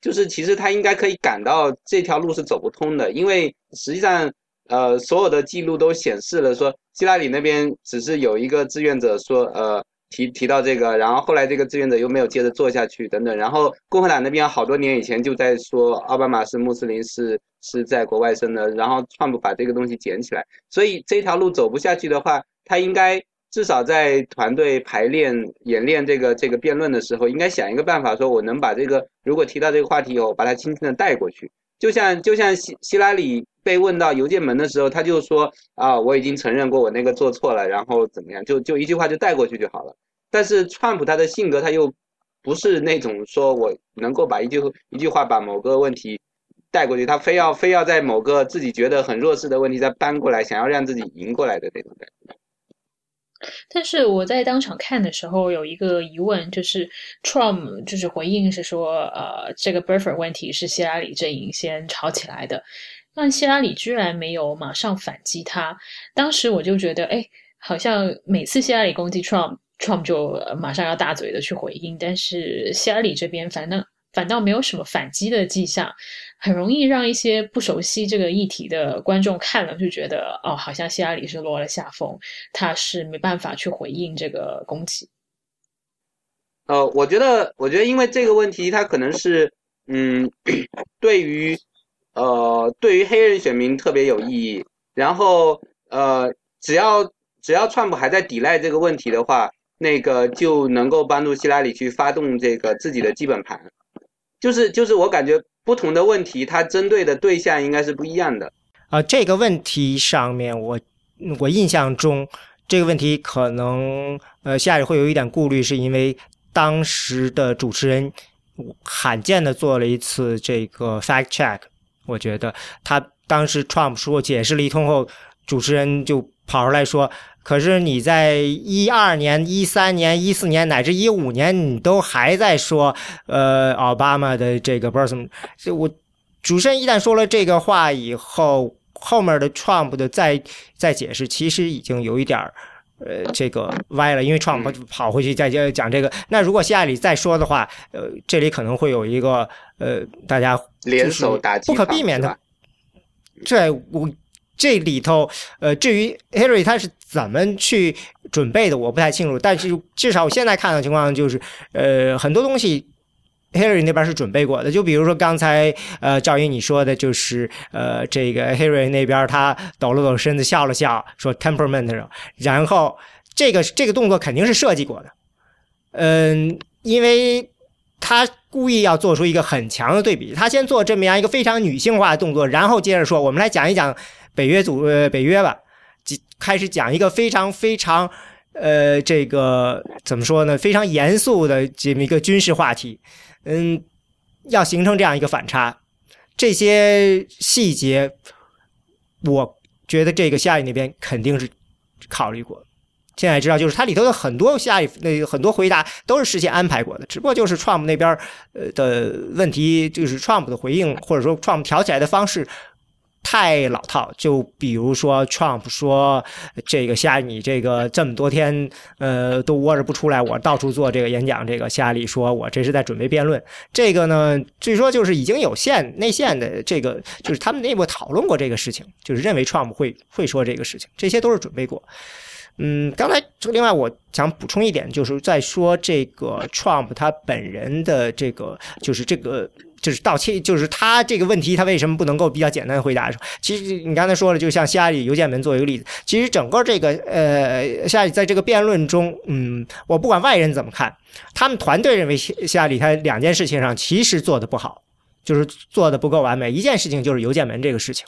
S2: 就是其实他应该可以感到这条路是走不通的，因为实际上，呃，所有的记录都显示了说，希拉里那边只是有一个志愿者说，呃，提提到这个，然后后来这个志愿者又没有接着做下去，等等。然后共和党那边好多年以前就在说奥巴马是穆斯林，是是在国外生的，然后川普把这个东西捡起来，所以这条路走不下去的话，他应该至少在团队排练演练这个这个辩论的时候，应该想一个办法，说我能把这个如果提到这个话题以后，把它轻轻的带过去，就像就像希希拉里被问到邮件门的时候，他就说啊，我已经承认过我那个做错了，然后怎么样，就就一句话就带过去就好了。但是川普他的性格他又不是那种说我能够把一句一句话把某个问题带过去，他非要非要在某个自己觉得很弱势的问题再搬过来，想要让自己赢过来的那种感觉。
S4: 但是我在当场看的时候有一个疑问，就是 Trump 就是回应是说，呃，这个 buffer 问题是希拉里阵营先吵起来的，但希拉里居然没有马上反击他。当时我就觉得，哎，好像每次希拉里攻击 Trump。Trump 就马上要大嘴的去回应，但是希拉里这边反正反倒没有什么反击的迹象，很容易让一些不熟悉这个议题的观众看了就觉得，哦，好像希拉里是落了下风，他是没办法去回应这个攻击。
S2: 呃，我觉得，我觉得因为这个问题，他可能是，嗯，对于，呃，对于黑人选民特别有意义，然后，呃，只要只要川普还在抵赖这个问题的话。那个就能够帮助希拉里去发动这个自己的基本盘，就是就是我感觉不同的问题，它针对的对象应该是不一样的。
S1: 啊，这个问题上面，我我印象中这个问题可能呃，希拉里会有一点顾虑，是因为当时的主持人罕见的做了一次这个 fact check，我觉得他当时 Trump 说解释了一通后，主持人就跑出来说。可是你在一二年、一三年、一四年乃至一五年，你都还在说，呃，奥巴马的这个 person，我主持人一旦说了这个话以后，后面的 Trump 的再再解释，其实已经有一点儿，呃，这个歪了，因为 Trump 跑回去再讲讲这个。那如果希拉里再说的话，呃，这里可能会有一个呃，大家
S2: 联手打击，
S1: 不可避免的。这我。这里头，呃，至于 Harry 他是怎么去准备的，我不太清楚。但是至少我现在看的情况就是，呃，很多东西 Harry 那边是准备过的。就比如说刚才呃赵英你说的，就是呃这个 Harry 那边他抖了抖身子笑了笑，说 temperament 然后这个这个动作肯定是设计过的，嗯，因为他故意要做出一个很强的对比，他先做这么样一个非常女性化的动作，然后接着说，我们来讲一讲。北约组呃，北约吧，开始讲一个非常非常呃，这个怎么说呢？非常严肃的这么一个军事话题，嗯，要形成这样一个反差，这些细节，我觉得这个夏里那边肯定是考虑过。现在知道，就是它里头的很多夏里那很多回答都是事先安排过的，只不过就是 Trump 那边呃的问题，就是 Trump 的回应或者说 Trump 挑起来的方式。太老套，就比如说 Trump 说这个夏你这个这么多天呃都窝着不出来，我到处做这个演讲，这个夏里说我这是在准备辩论。这个呢，据说就是已经有线内线的这个，就是他们内部讨论过这个事情，就是认为 Trump 会会说这个事情，这些都是准备过。嗯，刚才另外我想补充一点，就是在说这个 Trump 他本人的这个，就是这个。就是道歉，就是他这个问题，他为什么不能够比较简单的回答？其实你刚才说了，就像希拉里邮件门做一个例子。其实整个这个呃，希拉里在这个辩论中，嗯，我不管外人怎么看，他们团队认为希希拉里他两件事情上其实做的不好，就是做的不够完美。一件事情就是邮件门这个事情，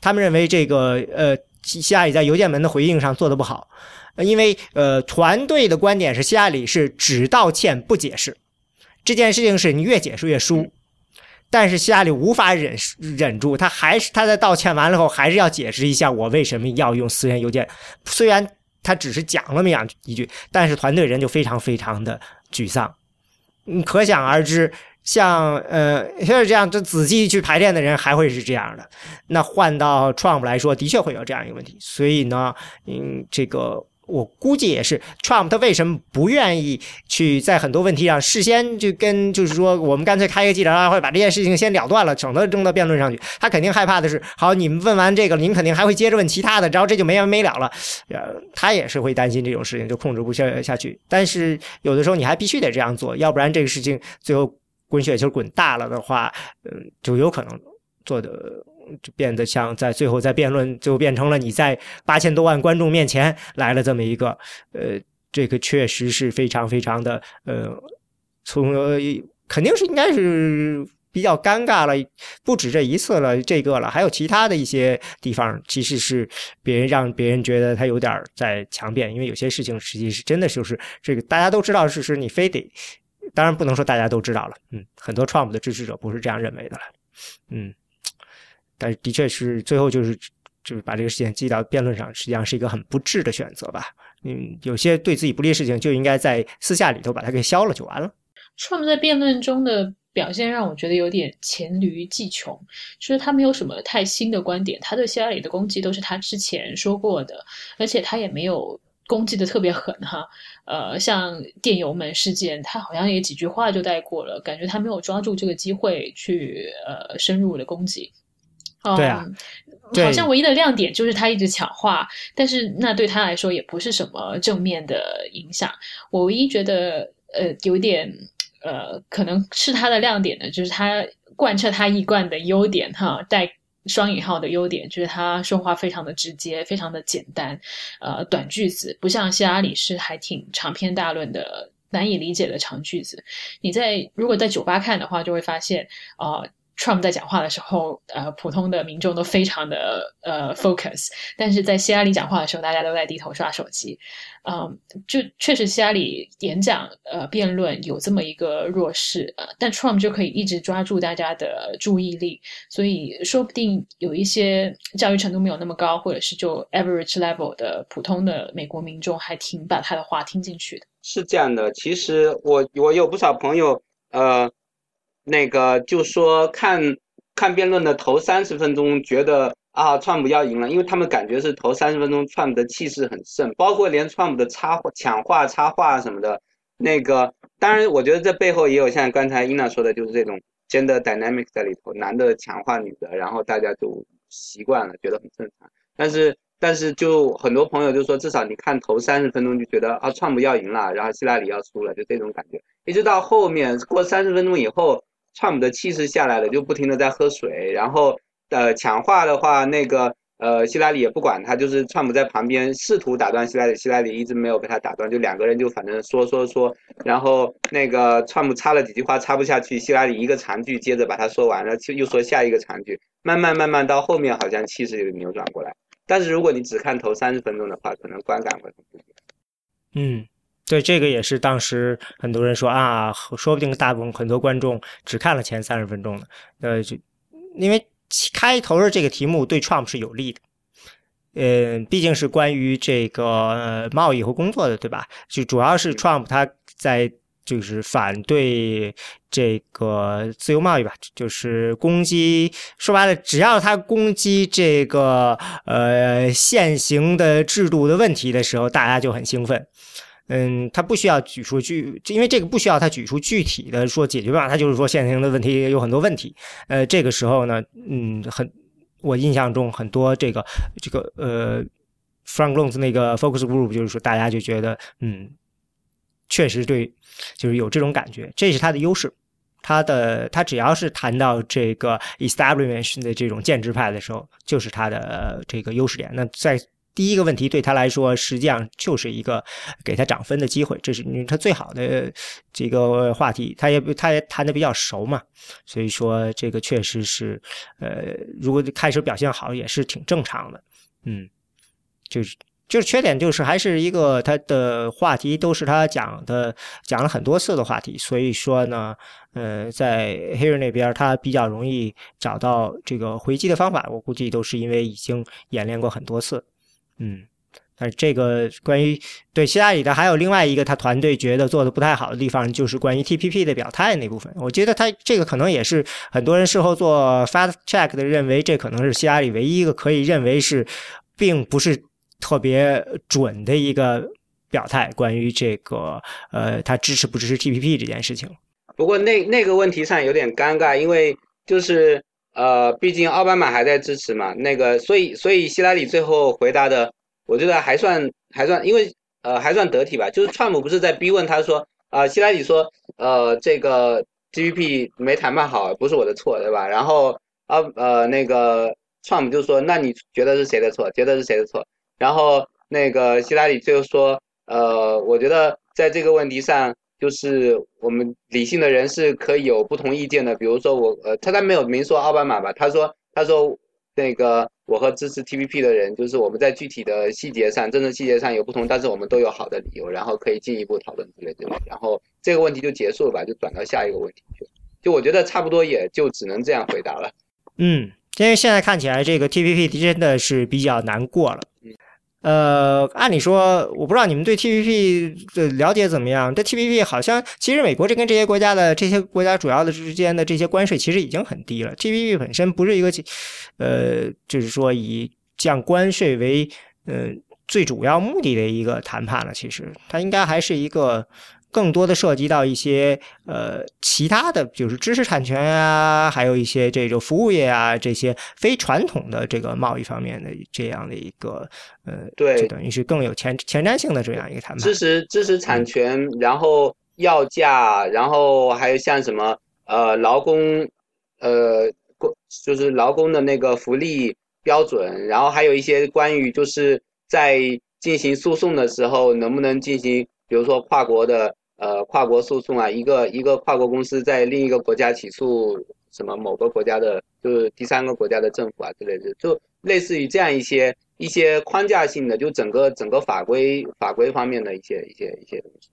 S1: 他们认为这个呃，希拉里在邮件门的回应上做的不好，因为呃，团队的观点是希拉里是只道歉不解释，这件事情是你越解释越输。但是希拉里无法忍忍住，他还是他在道歉完了后，还是要解释一下我为什么要用私人邮件。虽然他只是讲了那么样一句，但是团队人就非常非常的沮丧。你可想而知，像呃像这样这仔细去排练的人还会是这样的。那换到 Trump 来说，的确会有这样一个问题。所以呢，嗯，这个我估计也是，Trump 他为什么不愿意去在很多问题上事先就跟，就是说，我们干脆开一个记者会，把这件事情先了断了，省得扔到辩论上去。他肯定害怕的是，好，你们问完这个，您肯定还会接着问其他的，然后这就没完没了了。呃，他也是会担心这种事情就控制不下下去。但是有的时候你还必须得这样做，要不然这个事情最后滚雪球滚大了的话，嗯，就有可能做的。就变得像在最后在辩论，就变成了你在八千多万观众面前来了这么一个，呃，这个确实是非常非常的，呃，从肯定是应该是比较尴尬了，不止这一次了，这个了，还有其他的一些地方，其实是别人让别人觉得他有点在强辩，因为有些事情实际是真的就是这个大家都知道事实，你非得，当然不能说大家都知道了，嗯，很多 Trump 的支持者不是这样认为的了，嗯。但是的确是最后就是就是把这个事情记到辩论上，实际上是一个很不智的选择吧。嗯，有些对自己不利的事情就应该在私下里头把它给消了就完了。
S4: Trump 在辩论中的表现让我觉得有点黔驴技穷，就是他没有什么太新的观点，他对希拉里的攻击都是他之前说过的，而且他也没有攻击的特别狠哈。呃，像电邮门事件，他好像也几句话就带过了，感觉他没有抓住这个机会去呃深入的攻击。
S1: 对啊，
S4: 好像唯一的亮点就是他一直抢话，但是那对他来说也不是什么正面的影响。我唯一觉得呃有点呃可能是他的亮点呢，就是他贯彻他一贯的优点哈，带双引号的优点，就是他说话非常的直接，非常的简单，呃短句子，不像希拉里是还挺长篇大论的、难以理解的长句子。你在如果在酒吧看的话，就会发现啊。Trump 在讲话的时候，呃，普通的民众都非常的呃 focus，但是在希拉里讲话的时候，大家都在低头刷手机。嗯，就确实希拉里演讲呃辩论有这么一个弱势，呃，但 Trump 就可以一直抓住大家的注意力，所以说不定有一些教育程度没有那么高，或者是就 average level 的普通的美国民众，还挺把他的话听进去的。
S2: 是这样的，其实我我有不少朋友，呃。那个就说看看辩论的头三十分钟，觉得啊，川普要赢了，因为他们感觉是头三十分钟川普的气势很盛，包括连川普的插话、抢话、插话什么的。那个当然，我觉得这背后也有像刚才伊娜说的，就是这种 gender dynamic 在里头，男的强化女的，然后大家就习惯了，觉得很正常。但是但是就很多朋友就说，至少你看头三十分钟就觉得啊，川普要赢了，然后希拉里要输了，就这种感觉。一直到后面过三十分钟以后。川普的气势下来了，就不停的在喝水，然后呃抢话的话，那个呃希拉里也不管他，就是川普在旁边试图打断希拉里，希拉里一直没有被他打断，就两个人就反正说说说，然后那个川普插了几句话插不下去，希拉里一个长句接着把他说完了，就又说下一个长句，慢慢慢慢到后面好像气势就扭转过来，但是如果你只看头三十分钟的话，可能观感会不一样。
S1: 嗯。对，这个也是当时很多人说啊，说不定大部分很多观众只看了前三十分钟的，呃，就因为开头的这个题目对 Trump 是有利的，呃，毕竟是关于这个贸易和工作的，对吧？就主要是 Trump 他在就是反对这个自由贸易吧，就是攻击，说白了，只要他攻击这个呃现行的制度的问题的时候，大家就很兴奋。嗯，他不需要举出具，因为这个不需要他举出具体的说解决办法，他就是说现行的问题有很多问题。呃，这个时候呢，嗯，很，我印象中很多这个这个呃，Frank Loans 那个 Focus Group 就是说大家就觉得，嗯，确实对，就是有这种感觉，这是他的优势。他的他只要是谈到这个 Establishment 的这种建制派的时候，就是他的这个优势点。那在第一个问题对他来说，实际上就是一个给他涨分的机会，这是他最好的这个话题。他也他也谈的比较熟嘛，所以说这个确实是，呃，如果开始表现好，也是挺正常的。嗯，就是就是缺点就是还是一个他的话题都是他讲的讲了很多次的话题，所以说呢，呃，在黑人那边他比较容易找到这个回击的方法，我估计都是因为已经演练过很多次。嗯，但这个关于对希拉里的还有另外一个他团队觉得做的不太好的地方，就是关于 TPP 的表态那部分。我觉得他这个可能也是很多人事后做 fact check 的认为，这可能是希拉里唯一一个可以认为是并不是特别准的一个表态，关于这个呃，他支持不支持 TPP 这件事情。
S2: 不过那那个问题上有点尴尬，因为就是呃，毕竟奥巴马还在支持嘛，那个所以所以希拉里最后回答的，我觉得还算还算，因为呃还算得体吧。就是川普不是在逼问他说啊，希拉里说呃这个 TPP 没谈判好，不是我的错，对吧？然后啊呃那个川普就说，那你觉得是谁的错？觉得是谁的错？然后那个希拉里就说，呃，我觉得在这个问题上。就是我们理性的人是可以有不同意见的，比如说我，呃，他他没有明说奥巴马吧？他说，他说那个我和支持 TPP 的人，就是我们在具体的细节上、政治细节上有不同，但是我们都有好的理由，然后可以进一步讨论之类之类。然后这个问题就结束了吧，就转到下一个问题去。就我觉得差不多也就只能这样回答了。
S1: 嗯，因为现在看起来这个 TPP 真的是比较难过了。呃，按理说，我不知道你们对 TPP 的了解怎么样。但 TPP 好像，其实美国这跟这些国家的这些国家主要的之间的这些关税其实已经很低了。TPP 本身不是一个，呃，就是说以降关税为呃最主要目的的一个谈判了。其实它应该还是一个。更多的涉及到一些呃其他的，就是知识产权啊，还有一些这种服务业啊，这些非传统的这个贸易方面的这样的一个呃，
S2: 对，
S1: 就等于是更有前前瞻性的这样一个谈判。
S2: 知识知识产权，然后要价，然后还有像什么呃劳工呃工，就是劳工的那个福利标准，然后还有一些关于就是在进行诉讼的时候能不能进行，比如说跨国的。呃，跨国诉讼啊，一个一个跨国公司在另一个国家起诉什么某个国家的，就是第三个国家的政府啊之类的，就类似于这样一些一些框架性的，就整个整个法规法规方面的一些一些一些东西。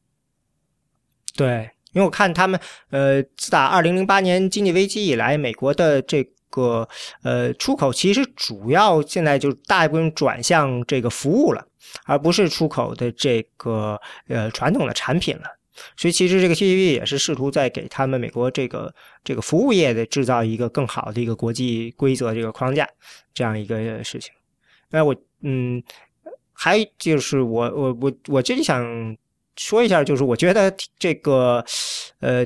S1: 对，因为我看他们呃，自打二零零八年经济危机以来，美国的这个呃出口其实主要现在就大部分转向这个服务了，而不是出口的这个呃传统的产品了。所以，其实这个 TTP 也是试图在给他们美国这个这个服务业的制造一个更好的一个国际规则这个框架，这样一个事情。那我嗯，还就是我我我我这里想说一下，就是我觉得这个呃，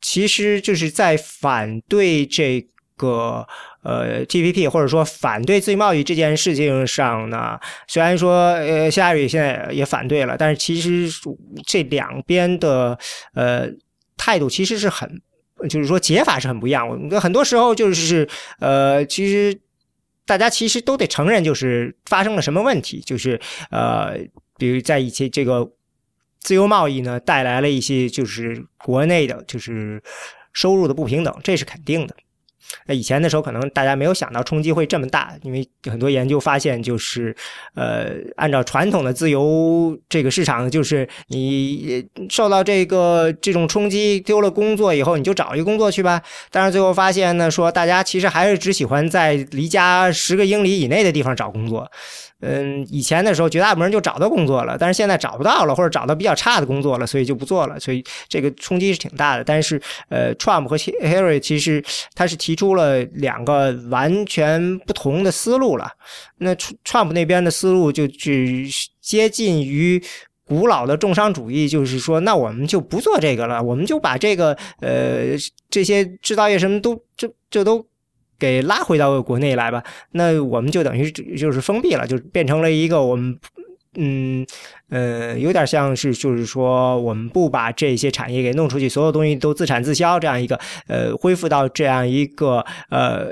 S1: 其实就是在反对这。个呃，TPP 或者说反对自由贸易这件事情上呢，虽然说呃，夏雨现在也反对了，但是其实这两边的呃态度其实是很，就是说解法是很不一样。很多时候就是呃，其实大家其实都得承认，就是发生了什么问题，就是呃，比如在一些这个自由贸易呢带来了一些就是国内的就是收入的不平等，这是肯定的。那以前的时候，可能大家没有想到冲击会这么大，因为很多研究发现，就是呃，按照传统的自由这个市场，就是你受到这个这种冲击，丢了工作以后，你就找一个工作去吧。但是最后发现呢，说大家其实还是只喜欢在离家十个英里以内的地方找工作。嗯，以前的时候，绝大部分人就找到工作了，但是现在找不到了，或者找到比较差的工作了，所以就不做了，所以这个冲击是挺大的。但是，呃，Trump 和 Harry 其实他是提出了两个完全不同的思路了。那 Trump 那边的思路就只接近于古老的重商主义，就是说，那我们就不做这个了，我们就把这个呃这些制造业什么都这这都。给拉回到国内来吧，那我们就等于就是封闭了，就变成了一个我们，嗯。呃，有点像是，就是说，我们不把这些产业给弄出去，所有东西都自产自销，这样一个，呃，恢复到这样一个，呃，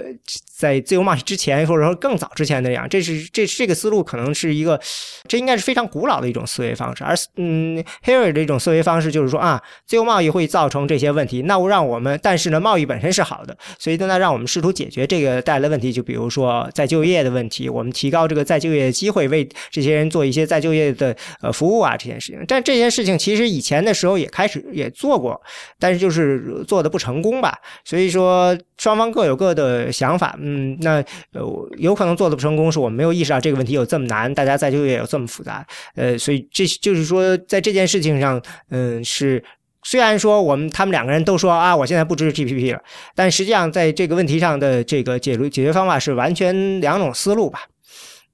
S1: 在自由贸易之前，或者说更早之前那样，这是这这个思路可能是一个，这应该是非常古老的一种思维方式。而嗯，Harry 这种思维方式就是说啊，自由贸易会造成这些问题，那我让我们，但是呢，贸易本身是好的，所以呢，让我们试图解决这个带来的问题，就比如说再就业的问题，我们提高这个再就业机会，为这些人做一些再就业的。服务啊，这件事情，但这件事情其实以前的时候也开始也做过，但是就是做的不成功吧。所以说双方各有各的想法，嗯，那呃有可能做的不成功，是我们没有意识到这个问题有这么难，大家再就业有这么复杂，呃，所以这就是说在这件事情上，嗯，是虽然说我们他们两个人都说啊，我现在不支持 TPP 了，但实际上在这个问题上的这个解决解决方法是完全两种思路吧，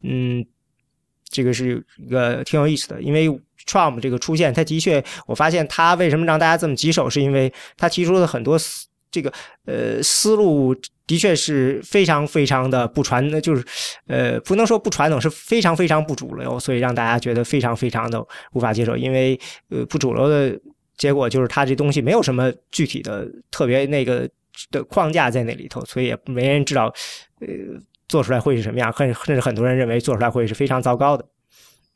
S1: 嗯。这个是一个挺有意思的，因为 Trump 这个出现，他的确，我发现他为什么让大家这么棘手，是因为他提出的很多思这个呃思路，的确是非常非常的不传，就是呃不能说不传统，是非常非常不主流，所以让大家觉得非常非常的无法接受，因为呃不主流的结果就是他这东西没有什么具体的特别那个的框架在那里头，所以也没人知道呃。做出来会是什么样？甚甚至很多人认为做出来会是非常糟糕的。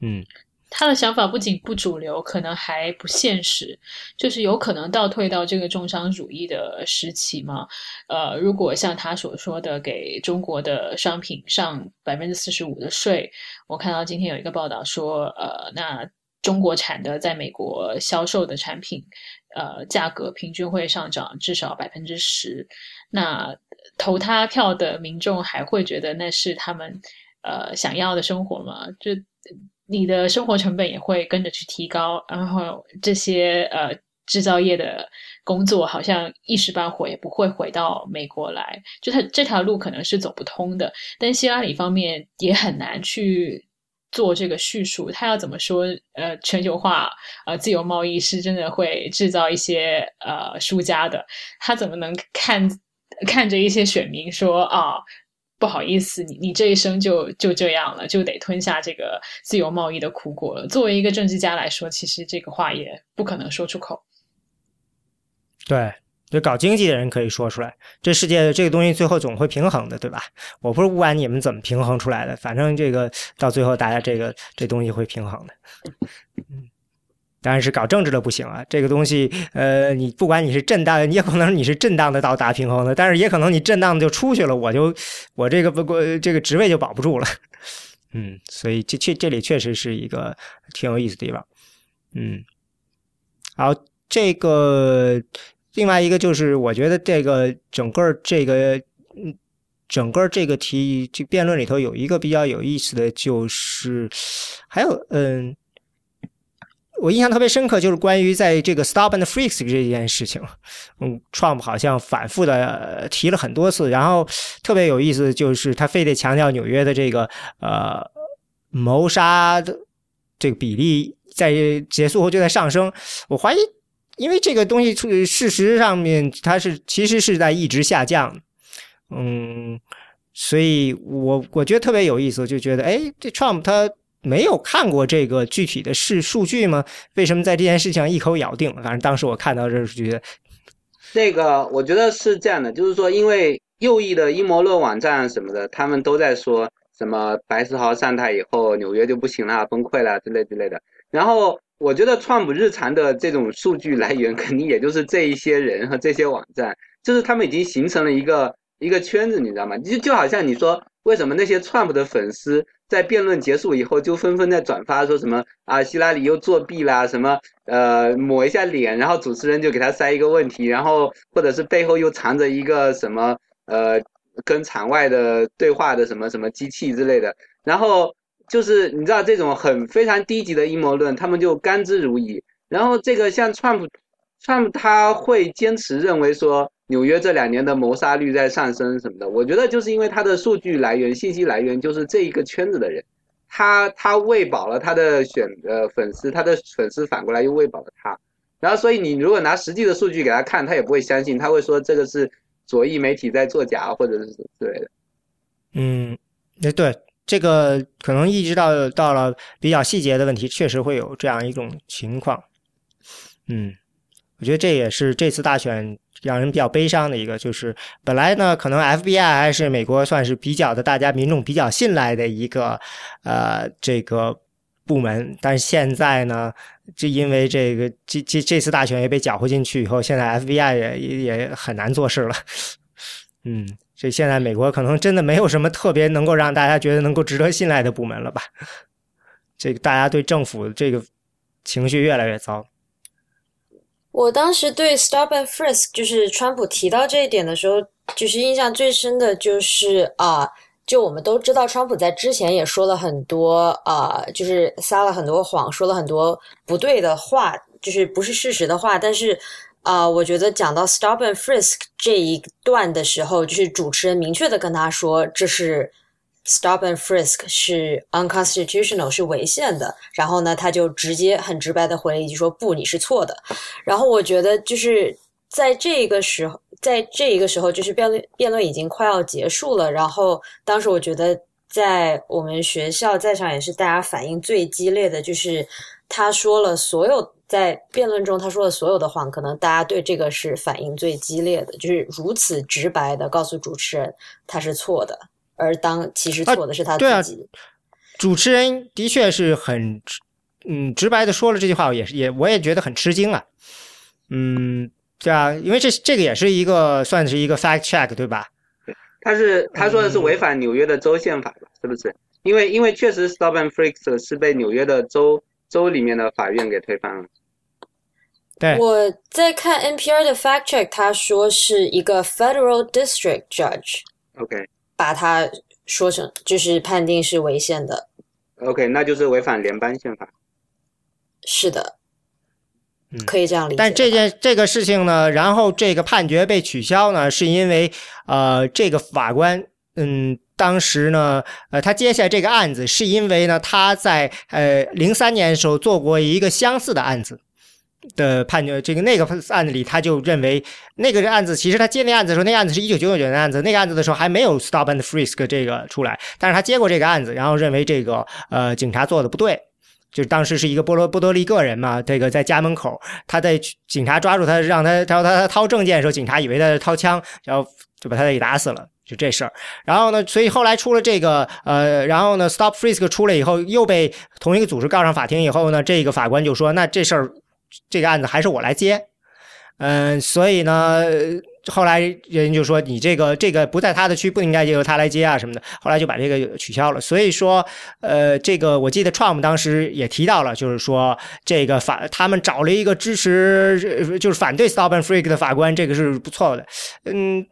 S1: 嗯，
S4: 他的想法不仅不主流，可能还不现实，就是有可能倒退到这个重商主义的时期嘛。呃，如果像他所说的给中国的商品上百分之四十五的税，我看到今天有一个报道说，呃，那中国产的在美国销售的产品，呃，价格平均会上涨至少百分之十，那。投他票的民众还会觉得那是他们呃想要的生活吗？就你的生活成本也会跟着去提高，然后这些呃制造业的工作好像一时半会也不会回到美国来，就他这条路可能是走不通的。但希拉里方面也很难去做这个叙述，他要怎么说？呃，全球化呃自由贸易是真的会制造一些呃输家的，他怎么能看？看着一些选民说啊，不好意思，你你这一生就就这样了，就得吞下这个自由贸易的苦果了。作为一个政治家来说，其实这个话也不可能说出口。
S1: 对，就搞经济的人可以说出来，这世界这个东西最后总会平衡的，对吧？我不是不管你们怎么平衡出来的，反正这个到最后大家这个这东西会平衡的。嗯。当然是搞政治的不行啊！这个东西，呃，你不管你是震荡，你也可能你是震荡的到达平衡的，但是也可能你震荡的就出去了，我就我这个不过这个职位就保不住了。嗯，所以这确这里确实是一个挺有意思的地方。嗯，好，这个另外一个就是，我觉得这个整个这个嗯，整个这个题这辩论里头有一个比较有意思的就是，还有嗯。我印象特别深刻，就是关于在这个 stop and frisk 这件事情，嗯，Trump 好像反复的提了很多次，然后特别有意思，就是他非得强调纽约的这个呃谋杀的这个比例在结束后就在上升。我怀疑，因为这个东西事实上面它是其实是在一直下降，嗯，所以我我觉得特别有意思，就觉得哎，这 Trump 他。没有看过这个具体的是数据吗？为什么在这件事情上一口咬定？反正当时我看到这是觉得，
S2: 这个我觉得是这样的，就是说，因为右翼的阴谋论网站什么的，他们都在说什么白思豪上台以后纽约就不行了，崩溃了之类之类的。然后我觉得川普日常的这种数据来源，肯定也就是这一些人和这些网站，就是他们已经形成了一个一个圈子，你知道吗？就就好像你说，为什么那些川普的粉丝？在辩论结束以后，就纷纷在转发说什么啊，希拉里又作弊啦，什么呃抹一下脸，然后主持人就给他塞一个问题，然后或者是背后又藏着一个什么呃跟场外的对话的什么什么机器之类的，然后就是你知道这种很非常低级的阴谋论，他们就甘之如饴。然后这个像 Trump，Trump 他会坚持认为说。纽约这两年的谋杀率在上升什么的，我觉得就是因为他的数据来源、信息来源就是这一个圈子的人，他他喂饱了他的选呃粉丝，他的粉丝反过来又喂饱了他，然后所以你如果拿实际的数据给他看，他也不会相信，他会说这个是左翼媒体在作假或者是之类的。
S1: 嗯，哎对，这个可能一直到到了比较细节的问题，确实会有这样一种情况。嗯，我觉得这也是这次大选。让人比较悲伤的一个，就是本来呢，可能 FBI 还是美国算是比较的大家民众比较信赖的一个呃这个部门，但是现在呢，就因为这个这这这次大选也被搅和进去以后，现在 FBI 也也很难做事了。*laughs* 嗯，这现在美国可能真的没有什么特别能够让大家觉得能够值得信赖的部门了吧？这个大家对政府这个情绪越来越糟。
S3: 我当时对 Stop and Frisk 就是川普提到这一点的时候，就是印象最深的就是啊，就我们都知道，川普在之前也说了很多啊，就是撒了很多谎，说了很多不对的话，就是不是事实的话。但是啊，我觉得讲到 Stop and Frisk 这一段的时候，就是主持人明确的跟他说，这是 stop and frisk 是 unconstitutional 是违宪的，然后呢，他就直接很直白的回了一句说不，你是错的。然后我觉得就是在这个时候，在这一个时候，就是辩论辩论已经快要结束了。然后当时我觉得在我们学校在场也是大家反应最激烈的，就是他说了所有在辩论中他说的所有的谎，可能大家对这个是反应最激烈的，就是如此直白的告诉主持人他是错的。而当其实错的是他自己。
S1: 主持人的确是很嗯直白的说了这句话，也是也我也觉得很吃惊啊。嗯，对啊，因为这这个也是一个算是一个 fact check 对吧？
S2: 他是他说的是违反纽约的州宪法吧？是不是？因为因为确实 stop and frisk 是被纽约的州州里面的法院给推翻了。
S1: 对，
S3: 我在看 NPR 的 fact check，他说是一个 federal district judge。
S2: OK。
S3: 把它说成就是判定是违宪的
S2: ，OK，那就是违反联邦宪法。
S3: 是的，可以这样理解。
S1: 但这件这个事情呢，然后这个判决被取消呢，是因为呃，这个法官嗯，当时呢，呃，他接下这个案子是因为呢，他在呃零三年的时候做过一个相似的案子。的判决，这个那个案子里，他就认为那个案子其实他接那案子的时候，那案子是一九九九年的案子，那个案子的时候还没有 stop and frisk 这个出来，但是他接过这个案子，然后认为这个呃警察做的不对，就是当时是一个波罗波多利个人嘛，这个在家门口，他在警察抓住他，让他让他掏证件的时候，警察以为他在掏枪，然后就把他给打死了，就这事儿。然后呢，所以后来出了这个呃，然后呢 stop frisk 出来以后，又被同一个组织告上法庭以后呢，这个法官就说，那这事儿。这个案子还是我来接，嗯，所以呢，后来人就说你这个这个不在他的区，不应该由他来接啊什么的。后来就把这个取消了。所以说，呃，这个我记得 Trump 当时也提到了，就是说这个法他们找了一个支持就是反对 Stop and Frisk 的法官，这个是不错的，嗯。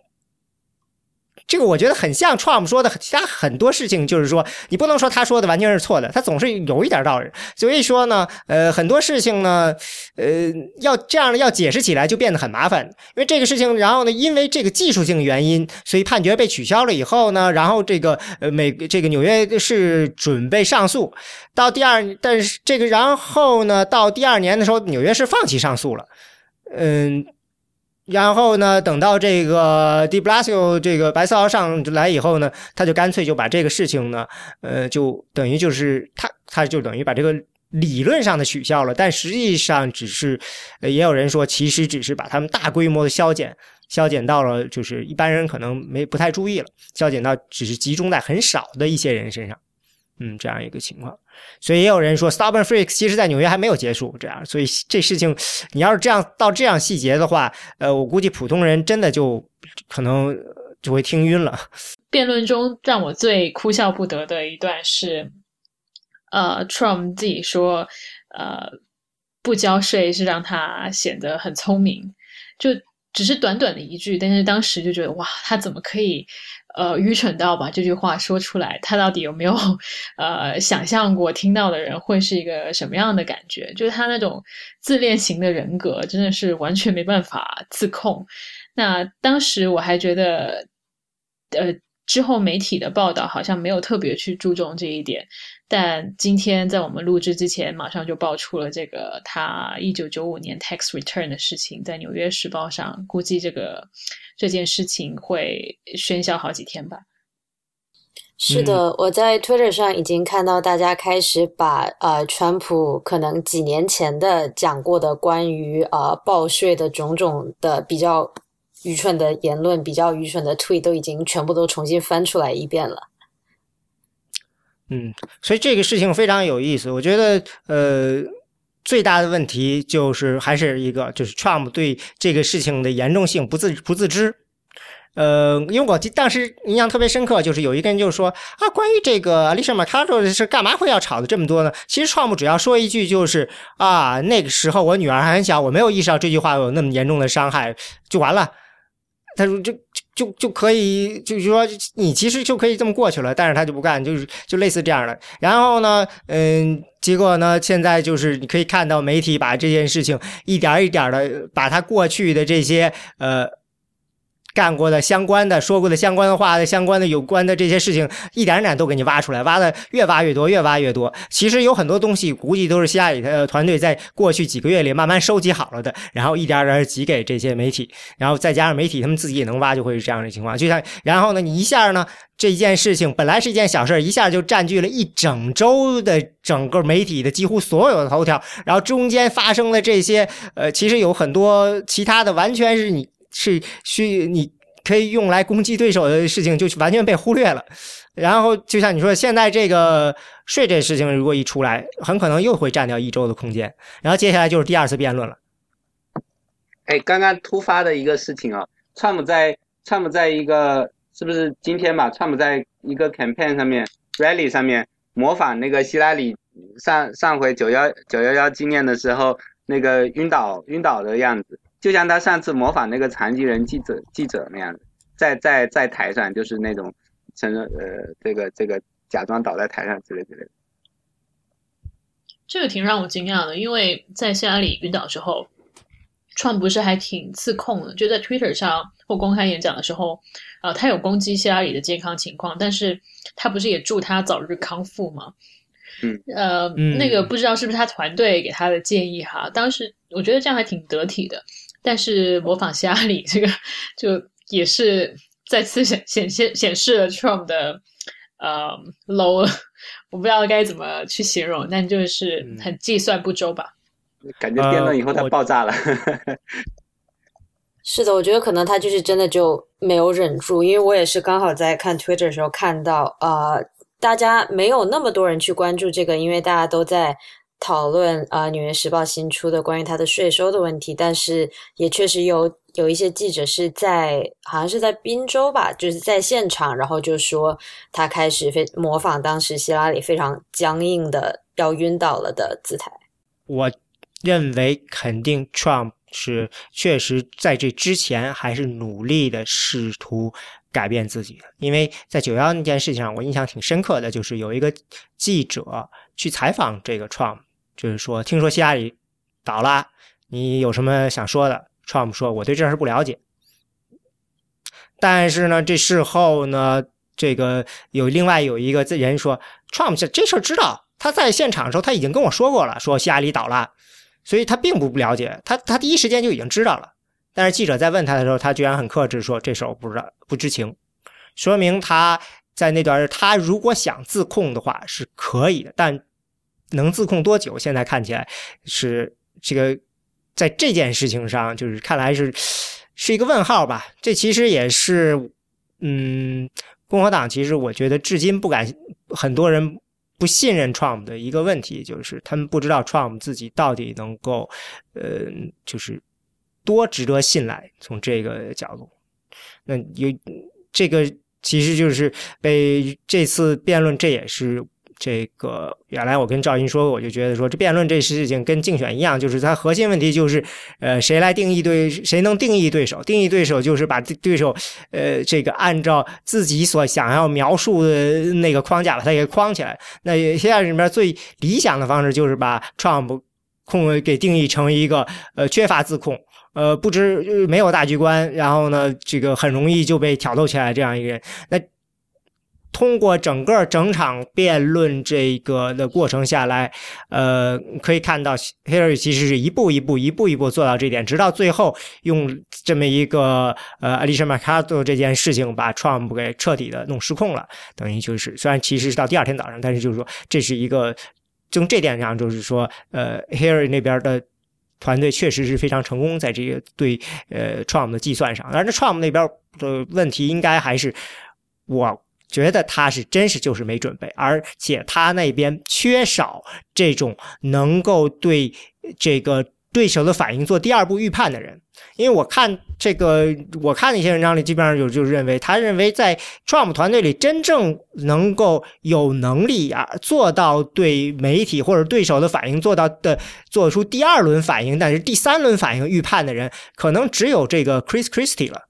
S1: 这个我觉得很像 Trump 说的，其他很多事情就是说，你不能说他说的完全是错的，他总是有一点道理。所以说呢，呃，很多事情呢，呃，要这样的要解释起来就变得很麻烦。因为这个事情，然后呢，因为这个技术性原因，所以判决被取消了以后呢，然后这个呃美这个纽约市准备上诉，到第二，但是这个然后呢，到第二年的时候，纽约市放弃上诉了，嗯。然后呢，等到这个 De Blasio 这个白色号上来以后呢，他就干脆就把这个事情呢，呃，就等于就是他他就等于把这个理论上的取消了，但实际上只是，也有人说其实只是把他们大规模的削减，削减到了就是一般人可能没不太注意了，削减到只是集中在很少的一些人身上，嗯，这样一个情况。所以也有人说，Stubborn Freak 其实在纽约还没有结束，这样，所以这事情你要是这样到这样细节的话，呃，我估计普通人真的就可能就会听晕了。*laughs*
S4: 辩论中让我最哭笑不得的一段是，呃，Trump 自己说，呃，不交税是让他显得很聪明，就只是短短的一句，但是当时就觉得哇，他怎么可以？呃，愚蠢到把这句话说出来，他到底有没有呃想象过听到的人会是一个什么样的感觉？就是他那种自恋型的人格，真的是完全没办法自控。那当时我还觉得，呃，之后媒体的报道好像没有特别去注重这一点。但今天在我们录制之前，马上就爆出了这个他一九九五年 tax return 的事情，在《纽约时报》上，估计这个这件事情会喧嚣好几天吧。
S3: 是的，我在 Twitter 上已经看到大家开始把呃，川普可能几年前的讲过的关于呃报税的种种的比较愚蠢的言论、比较愚蠢的 tweet 都已经全部都重新翻出来一遍了。
S1: 嗯，所以这个事情非常有意思。我觉得，呃，最大的问题就是还是一个，就是 Trump 对这个事情的严重性不自不自知。呃，因为我当时印象特别深刻，就是有一个人就说啊，关于这个 Alicia m c c a r o 是干嘛会要吵的这么多呢？其实 Trump 只要说一句，就是啊，那个时候我女儿还很小，我没有意识到这句话有那么严重的伤害，就完了。他说就。就就可以，就是说你其实就可以这么过去了，但是他就不干，就是就类似这样的。然后呢，嗯，结果呢，现在就是你可以看到媒体把这件事情一点一点的把他过去的这些呃干过的相关的、说过的相关的话的、相关的有关的这些事情，一点点都给你挖出来，挖的越挖越多，越挖越多。其实有很多东西，估计都是希拉里的团队在过去几个月里慢慢收集好了的，然后一点点挤给这些媒体，然后再加上媒体他们自己也能挖，就会是这样的情况。就像然后呢，你一下呢，这件事情本来是一件小事，一下就占据了一整周的整个媒体的几乎所有的头条，然后中间发生的这些，呃，其实有很多其他的，完全是你是需你可以用来攻击对手的事情，就完全被忽略了。然后就像你说，现在这个税这事情如果一出来，很可能又会占掉一周的空间。然后接下来就是第二次辩论了。
S2: 哎，刚刚突发的一个事情啊，川普在川普在一个是不是今天吧？川普在一个 campaign 上面 rally 上面模仿那个希拉里上上回九幺九幺幺纪念的时候那个晕倒晕倒的样子，就像他上次模仿那个残疾人记者记者那样子，在在在台上就是那种承认呃这个这个假装倒在台上之类之类的。
S4: 这个挺让我惊讶的，因为在希拉里晕倒之后。川不是还挺自控的，就在 Twitter 上或公开演讲的时候，呃，他有攻击希拉里的健康情况，但是他不是也祝他早日康复吗？
S2: 嗯，
S4: 呃，那个不知道是不是他团队给他的建议哈，当时我觉得这样还挺得体的，但是模仿希拉里这个就也是再次显显现显示了 Trump 的呃 low，*laughs* 我不知道该怎么去形容，但就是很计算不周吧。
S2: 感觉辩论以后它爆炸了。*laughs*
S3: 是的，我觉得可能他就是真的就没有忍住，因为我也是刚好在看 Twitter 的时候看到，呃，大家没有那么多人去关注这个，因为大家都在讨论啊，《纽约时报》新出的关于他的税收的问题，但是也确实有有一些记者是在好像是在宾州吧，就是在现场，然后就说他开始非模仿当时希拉里非常僵硬的要晕倒了的姿态。
S1: 我。认为肯定 Trump 是确实在这之前还是努力的试图改变自己的，因为在九幺那件事情上，我印象挺深刻的，就是有一个记者去采访这个 Trump，就是说听说希拉里倒了，你有什么想说的？Trump 说我对这事不了解，但是呢，这事后呢，这个有另外有一个人说 Trump 这这事知道，他在现场的时候他已经跟我说过了，说希拉里倒了。所以他并不不了解，他他第一时间就已经知道了，但是记者在问他的时候，他居然很克制说这事我不知道不知情，说明他在那段他如果想自控的话是可以的，但能自控多久？现在看起来是这个在这件事情上，就是看来是是一个问号吧。这其实也是嗯，共和党其实我觉得至今不敢很多人。不信任 Trump 的一个问题就是，他们不知道 Trump 自己到底能够，呃，就是多值得信赖。从这个角度，那有这个其实就是被这次辩论，这也是。这个原来我跟赵云说，我就觉得说这辩论这事情跟竞选一样，就是它核心问题就是，呃，谁来定义对，谁能定义对手？定义对手就是把对手，呃，这个按照自己所想要描述的那个框架把它给框起来。那现在里面最理想的方式就是把 Trump 控给定义成一个呃缺乏自控，呃，不知没有大局观，然后呢，这个很容易就被挑逗起来这样一个人。那通过整个整场辩论这个的过程下来，呃，可以看到，Harry 其实是一步一步、一步一步做到这点，直到最后用这么一个呃 Alicia McCarthy 这件事情把 Trump 给彻底的弄失控了。等于就是虽然其实是到第二天早上，但是就是说这是一个从这点上就是说，呃，Harry 那边的团队确实是非常成功在这个对呃 Trump 的计算上，而这 Trump 那边的问题应该还是我。觉得他是真是就是没准备，而且他那边缺少这种能够对这个对手的反应做第二步预判的人。因为我看这个，我看那些文章里，基本上就就认为，他认为在 Trump 团队里真正能够有能力啊做到对媒体或者对手的反应做到的做出第二轮反应，但是第三轮反应预判的人，可能只有这个 Chris Christie 了，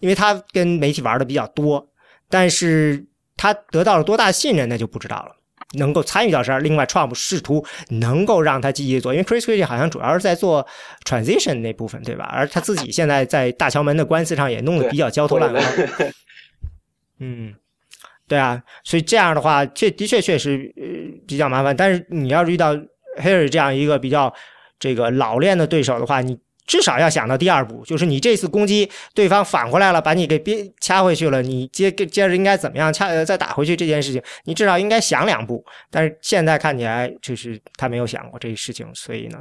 S1: 因为他跟媒体玩的比较多。但是他得到了多大信任，那就不知道了。能够参与到这儿。另外，Trump 试图能够让他积极做，因为 Chris Christie 好像主要是在做 transition 那部分，对吧？而他自己现在在大桥门的官司上也弄得比较焦头烂额。*laughs* 嗯，对啊，所以这样的话，这的确确实呃比较麻烦。但是你要是遇到 Harry 这样一个比较这个老练的对手的话，你。至少要想到第二步，就是你这次攻击对方反过来了，把你给憋掐回去了，你接接着应该怎么样掐再打回去这件事情，你至少应该想两步。但是现在看起来就是他没有想过这事情，所以呢，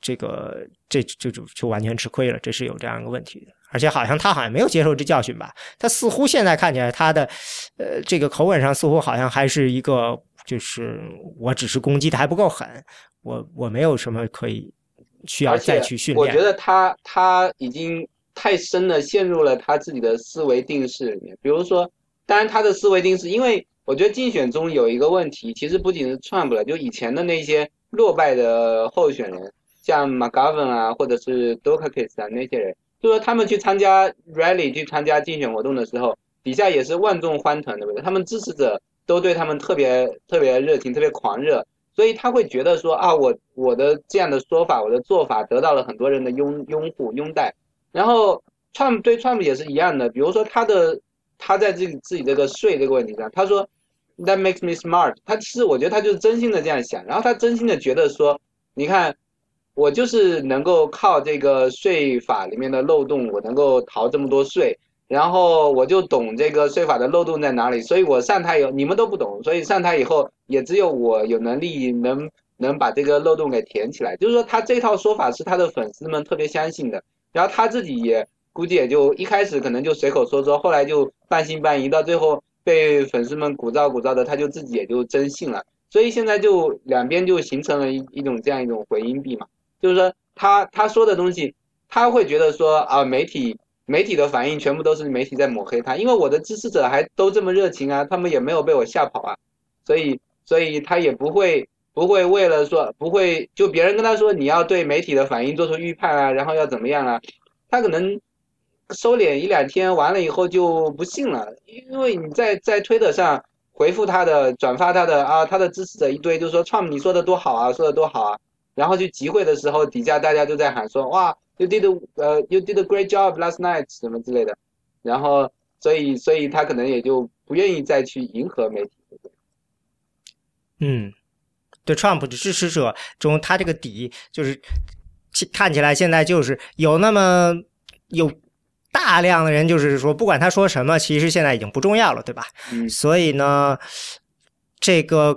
S1: 这个这就就就完全吃亏了，这是有这样一个问题的。而且好像他好像没有接受这教训吧？他似乎现在看起来他的呃这个口吻上似乎好像还是一个就是我只是攻击的还不够狠，我我没有什么可以。需要再去训
S2: 练。我觉得他他已经太深的陷入了他自己的思维定式里面。比如说，当然他的思维定式，因为我觉得竞选中有一个问题，其实不仅是 Trump 了，就以前的那些落败的候选人，像 McGovern 啊，或者是 Dukakis 啊那些人，就说他们去参加 rally 去参加竞选活动的时候，底下也是万众欢腾，对不对？他们支持者都对他们特别特别热情，特别狂热。所以他会觉得说啊，我我的这样的说法，我的做法得到了很多人的拥拥护拥戴。然后 Trump 对 Trump 也是一样的，比如说他的他在自己自己这个税这个问题上，他说 That makes me smart。他其实我觉得他就是真心的这样想，然后他真心的觉得说，你看我就是能够靠这个税法里面的漏洞，我能够逃这么多税。然后我就懂这个税法的漏洞在哪里，所以我上台以后你们都不懂，所以上台以后也只有我有能力能能把这个漏洞给填起来。就是说他这套说法是他的粉丝们特别相信的，然后他自己也估计也就一开始可能就随口说说，后来就半信半疑，到最后被粉丝们鼓噪鼓噪的，他就自己也就真信了。所以现在就两边就形成了一一种这样一种回音壁嘛，就是说他他说的东西，他会觉得说啊媒体。媒体的反应全部都是媒体在抹黑他，因为我的支持者还都这么热情啊，他们也没有被我吓跑啊，所以所以他也不会不会为了说不会就别人跟他说你要对媒体的反应做出预判啊，然后要怎么样啊，他可能收敛一两天完了以后就不信了，因为你在在推特上回复他的转发他的啊，他的支持者一堆就说 Trump 你说的多好啊，说的多好啊，然后去集会的时候底下大家都在喊说哇。You did 呃，You did a great job last night，什么之类的，然后，所以，所以他可能也就不愿意再去迎合媒体。
S1: 嗯，对，Trump 的支持者中，他这个底就是看起来现在就是有那么有大量的人，就是说，不管他说什么，其实现在已经不重要了，对吧？
S2: 嗯。
S1: 所以呢，这个。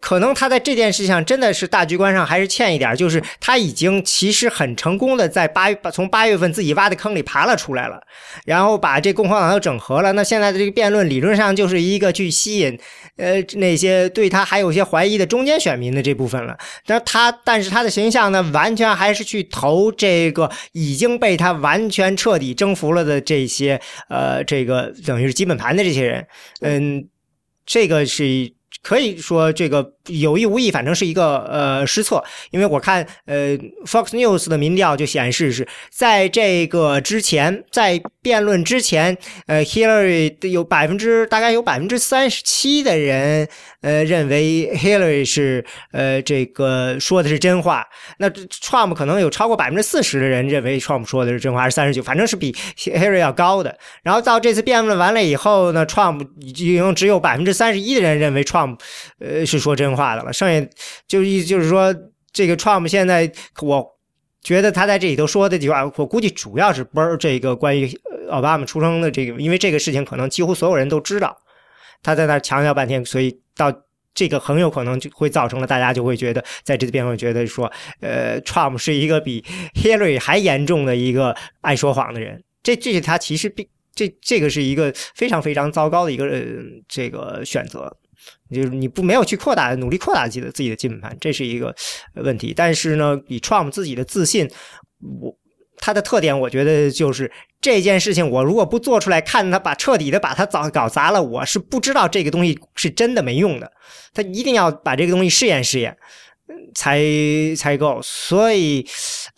S1: 可能他在这件事上真的是大局观上还是欠一点，就是他已经其实很成功的在八从八月份自己挖的坑里爬了出来了，然后把这共和党都整合了。那现在的这个辩论理论上就是一个去吸引呃那些对他还有些怀疑的中间选民的这部分了。但他但是他的形象呢，完全还是去投这个已经被他完全彻底征服了的这些呃这个等于是基本盘的这些人。嗯，这个是。可以说这个有意无意，反正是一个呃失策，因为我看呃 Fox News 的民调就显示是在这个之前，在辩论之前，呃 Hillary 有百分之大概有百分之三十七的人呃认为 Hillary 是呃这个说的是真话，那 Trump 可能有超过百分之四十的人认为 Trump 说的是真话，还是三十九，反正是比 Hillary 要高的。然后到这次辩论完了以后呢，Trump 已经只有百分之三十一的人认为 Trump。呃，是说真话的了。剩下就意思就是说，这个 Trump 现在，我觉得他在这里头说的这句话，我估计主要是不是这个关于奥巴马出生的这个，因为这个事情可能几乎所有人都知道，他在那强调半天，所以到这个很有可能就会造成了大家就会觉得，在这次辩论觉得说，呃，Trump 是一个比 Hillary 还严重的一个爱说谎的人。这这是他其实并这这个是一个非常非常糟糕的一个这个选择。就是你不没有去扩大努力扩大自己的自己的基本盘，这是一个问题。但是呢，以 Trump 自己的自信，我他的特点，我觉得就是这件事情，我如果不做出来，看他把彻底的把他早搞砸了，我是不知道这个东西是真的没用的。他一定要把这个东西试验试验。才才够。所以，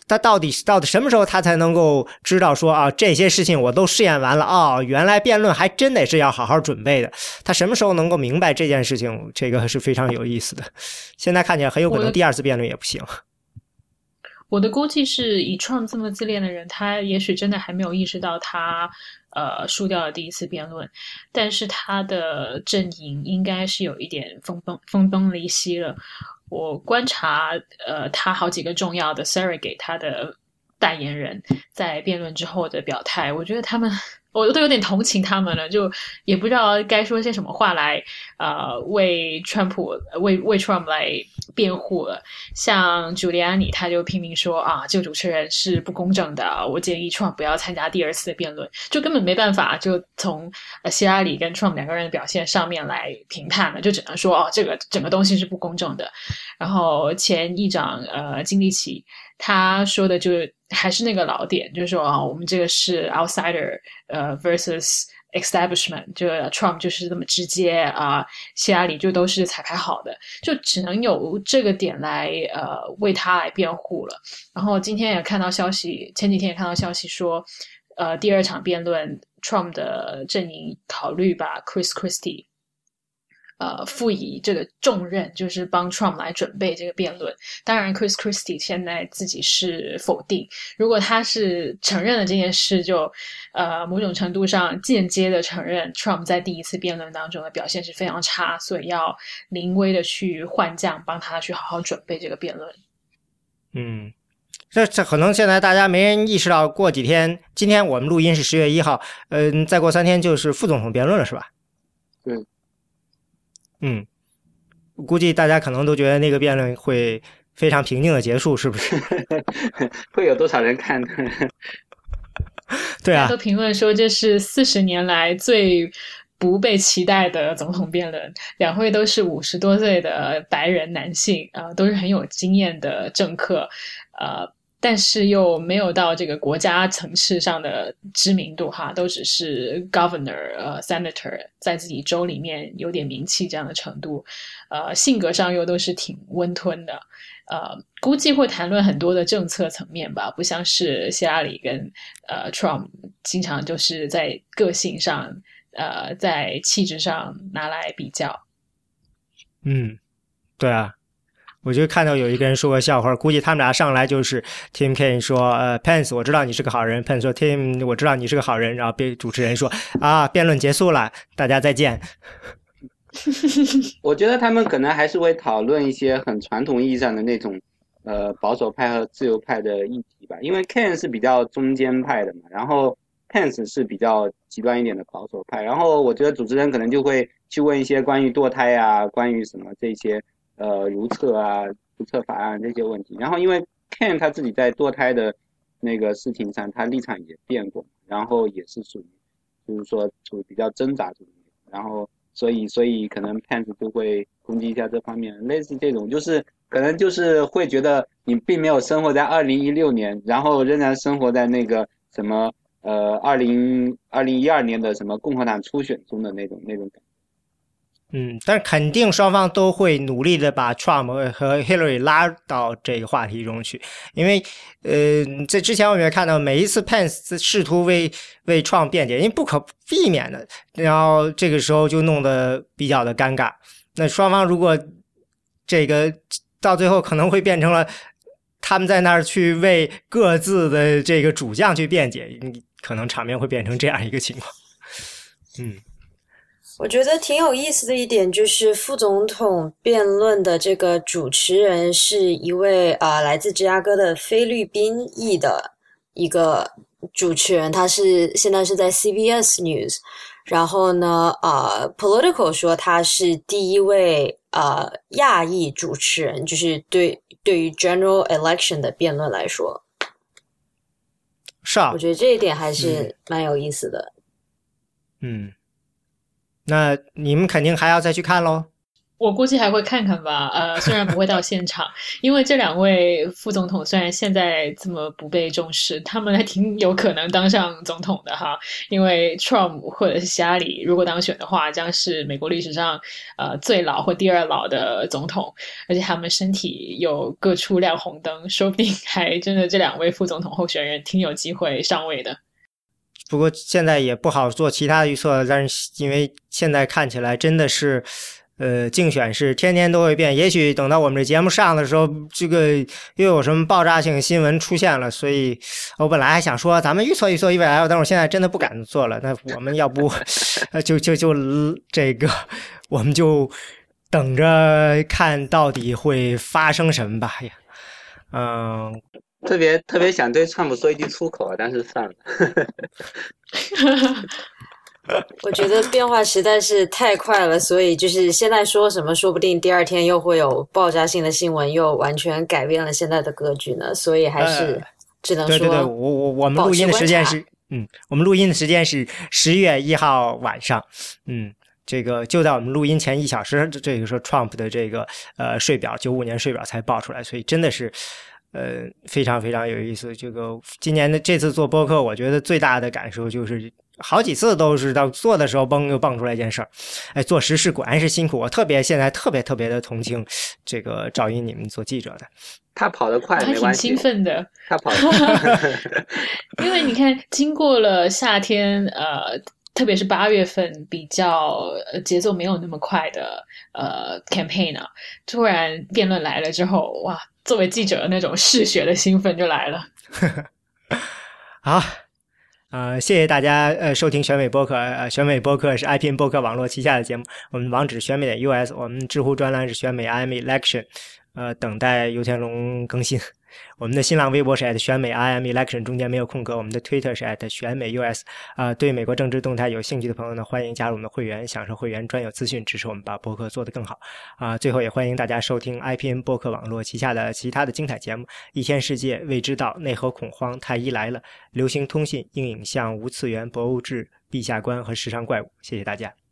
S1: 他到底到底什么时候他才能够知道说啊，这些事情我都试验完了啊，原来辩论还真得是要好好准备的。他什么时候能够明白这件事情？这个是非常有意思的。现在看起来很有可能第二次辩论也不行。*laughs*
S4: 我的估计是以 Trump 这么自恋的人，他也许真的还没有意识到他呃输掉了第一次辩论，但是他的阵营应该是有一点分崩分崩离析了。我观察呃他好几个重要的 Siri 给他的代言人，在辩论之后的表态，我觉得他们。我都有点同情他们了，就也不知道该说些什么话来，呃，为川普为为 Trump 来辩护了。像朱利安尼，他就拼命说啊，这个主持人是不公正的，我建议 Trump 不要参加第二次的辩论，就根本没办法，就从希拉里跟 Trump 两个人的表现上面来评判了，就只能说哦，这个整个东西是不公正的。然后前议长呃金立奇。他说的就是还是那个老点，就是说啊，我们这个是 outsider，呃，versus establishment，就 Trump 就是这么直接啊，希拉里就都是彩排好的，就只能有这个点来呃为他来辩护了。然后今天也看到消息，前几天也看到消息说，呃，第二场辩论，Trump 的阵营考虑把 Chris Christie。呃，赋予这个重任，就是帮 Trump 来准备这个辩论。当然，Chris Christie 现在自己是否定。如果他是承认了这件事，就呃某种程度上间接的承认 Trump 在第一次辩论当中的表现是非常差，所以要临危的去换将，帮他去好好准备这个辩论。
S1: 嗯，这这可能现在大家没人意识到，过几天，今天我们录音是十月一号，嗯，再过三天就是副总统辩论了，是吧？
S2: 对。
S1: 嗯，估计大家可能都觉得那个辩论会非常平静的结束，是不是？*laughs*
S2: 会有多少人看？*laughs*
S1: 对啊，
S4: 都评论说这是四十年来最不被期待的总统辩论，两位都是五十多岁的白人男性啊，都是很有经验的政客，呃。但是又没有到这个国家层次上的知名度哈，都只是 governor 呃 senator 在自己州里面有点名气这样的程度，呃性格上又都是挺温吞的，呃估计会谈论很多的政策层面吧，不像是希拉里跟呃 Trump 经常就是在个性上呃在气质上拿来比较。
S1: 嗯，对啊。我就看到有一个人说个笑话，估计他们俩上来就是 Tim Kaine 说，呃，Pence，我知道你是个好人。Pence 说，Tim，我知道你是个好人。然后被主持人说，啊，辩论结束了，大家再见。*laughs*
S2: 我觉得他们可能还是会讨论一些很传统意义上的那种，呃，保守派和自由派的议题吧。因为 Kaine 是比较中间派的嘛，然后 Pence 是比较极端一点的保守派。然后我觉得主持人可能就会去问一些关于堕胎啊，关于什么这些。呃，如厕啊，如厕法案这些问题，然后因为 Ken 他自己在堕胎的那个事情上，他立场也变过，然后也是属于，就是说处于比较挣扎中，然后所以所以可能 Pence 就会攻击一下这方面，类似这种，就是可能就是会觉得你并没有生活在二零一六年，然后仍然生活在那个什么呃二零二零一二年的什么共和党初选中的那种那种感觉。
S1: 嗯，但肯定双方都会努力的把 Trump 和 Hillary 拉到这个话题中去，因为，呃，在之前我们也看到，每一次 Pence 试图为为 Trump 辩解，因为不可避免的，然后这个时候就弄得比较的尴尬。那双方如果这个到最后可能会变成了他们在那儿去为各自的这个主将去辩解，可能场面会变成这样一个情况。嗯。
S3: 我觉得挺有意思的一点就是副总统辩论的这个主持人是一位啊来自芝加哥的菲律宾裔的一个主持人，他是现在是在 CBS News，然后呢啊 Political 说他是第一位啊亚裔主持人，就是对对于 General Election 的辩论来说，
S1: 是啊，
S3: 我觉得这一点还是蛮有意思的，
S1: 嗯。那你们肯定还要再去看喽。
S4: 我估计还会看看吧，呃，虽然不会到现场，*laughs* 因为这两位副总统虽然现在这么不被重视，他们还挺有可能当上总统的哈。因为 Trump 或者是希拉里如果当选的话，将是美国历史上呃最老或第二老的总统，而且他们身体又各处亮红灯，说不定还真的这两位副总统候选人挺有机会上位的。
S1: 不过现在也不好做其他预测，但是因为现在看起来真的是。呃，竞选是天天都会变，也许等到我们这节目上的时候，这个又有什么爆炸性新闻出现了，所以我本来还想说咱们预测预测未来，但是我现在真的不敢做了。那我们要不，就就就这个，我们就等着看到底会发生什么吧。哎呀，嗯，
S2: 特别特别想对川普说一句粗口，但是算了。*laughs*
S3: 我觉得变化实在是太快了，所以就是现在说什么，说不定第二天又会有爆炸性的新闻，又完全改变了现在的格局呢。所以还是只能说，
S1: 对对对，我我我们录音的时间是，嗯，我们录音的时间是十月一号晚上，嗯，这个就在我们录音前一小时，这个说 Trump 的这个呃税表，九五年税表才爆出来，所以真的是呃非常非常有意思。这个今年的这次做播客，我觉得最大的感受就是。好几次都是到做的时候，嘣又蹦出来一件事儿。哎，做实事果然是辛苦。我特别现在特别特别的同情这个赵英你们做记者的。
S2: 他跑得快，
S4: 他挺兴奋的。
S2: 他跑得 *laughs* *laughs*
S4: 因为你看，经过了夏天，呃，特别是八月份比较节奏没有那么快的呃 campaign 啊，突然辩论来了之后，哇，作为记者的那种嗜血的兴奋就来了。*laughs*
S1: 好。呃，谢谢大家呃收听选美播客。呃，选美播客是 iPN 播客网络旗下的节目。我们网址选美点 US，我们知乎专栏是选美 IM Election，呃，等待游天龙更新。我们的新浪微博是 at 选美 I M election，中间没有空格。我们的 Twitter 是 at 选美 US。啊，对美国政治动态有兴趣的朋友呢，欢迎加入我们的会员，享受会员专有资讯，支持我们把播客做得更好。啊，最后也欢迎大家收听 IPN 播客网络旗下的其他的精彩节目：一天世界、未知道、内核恐慌、太医来了、流行通信、硬影像、无次元、博物志、陛下观和时尚怪物。谢谢大家。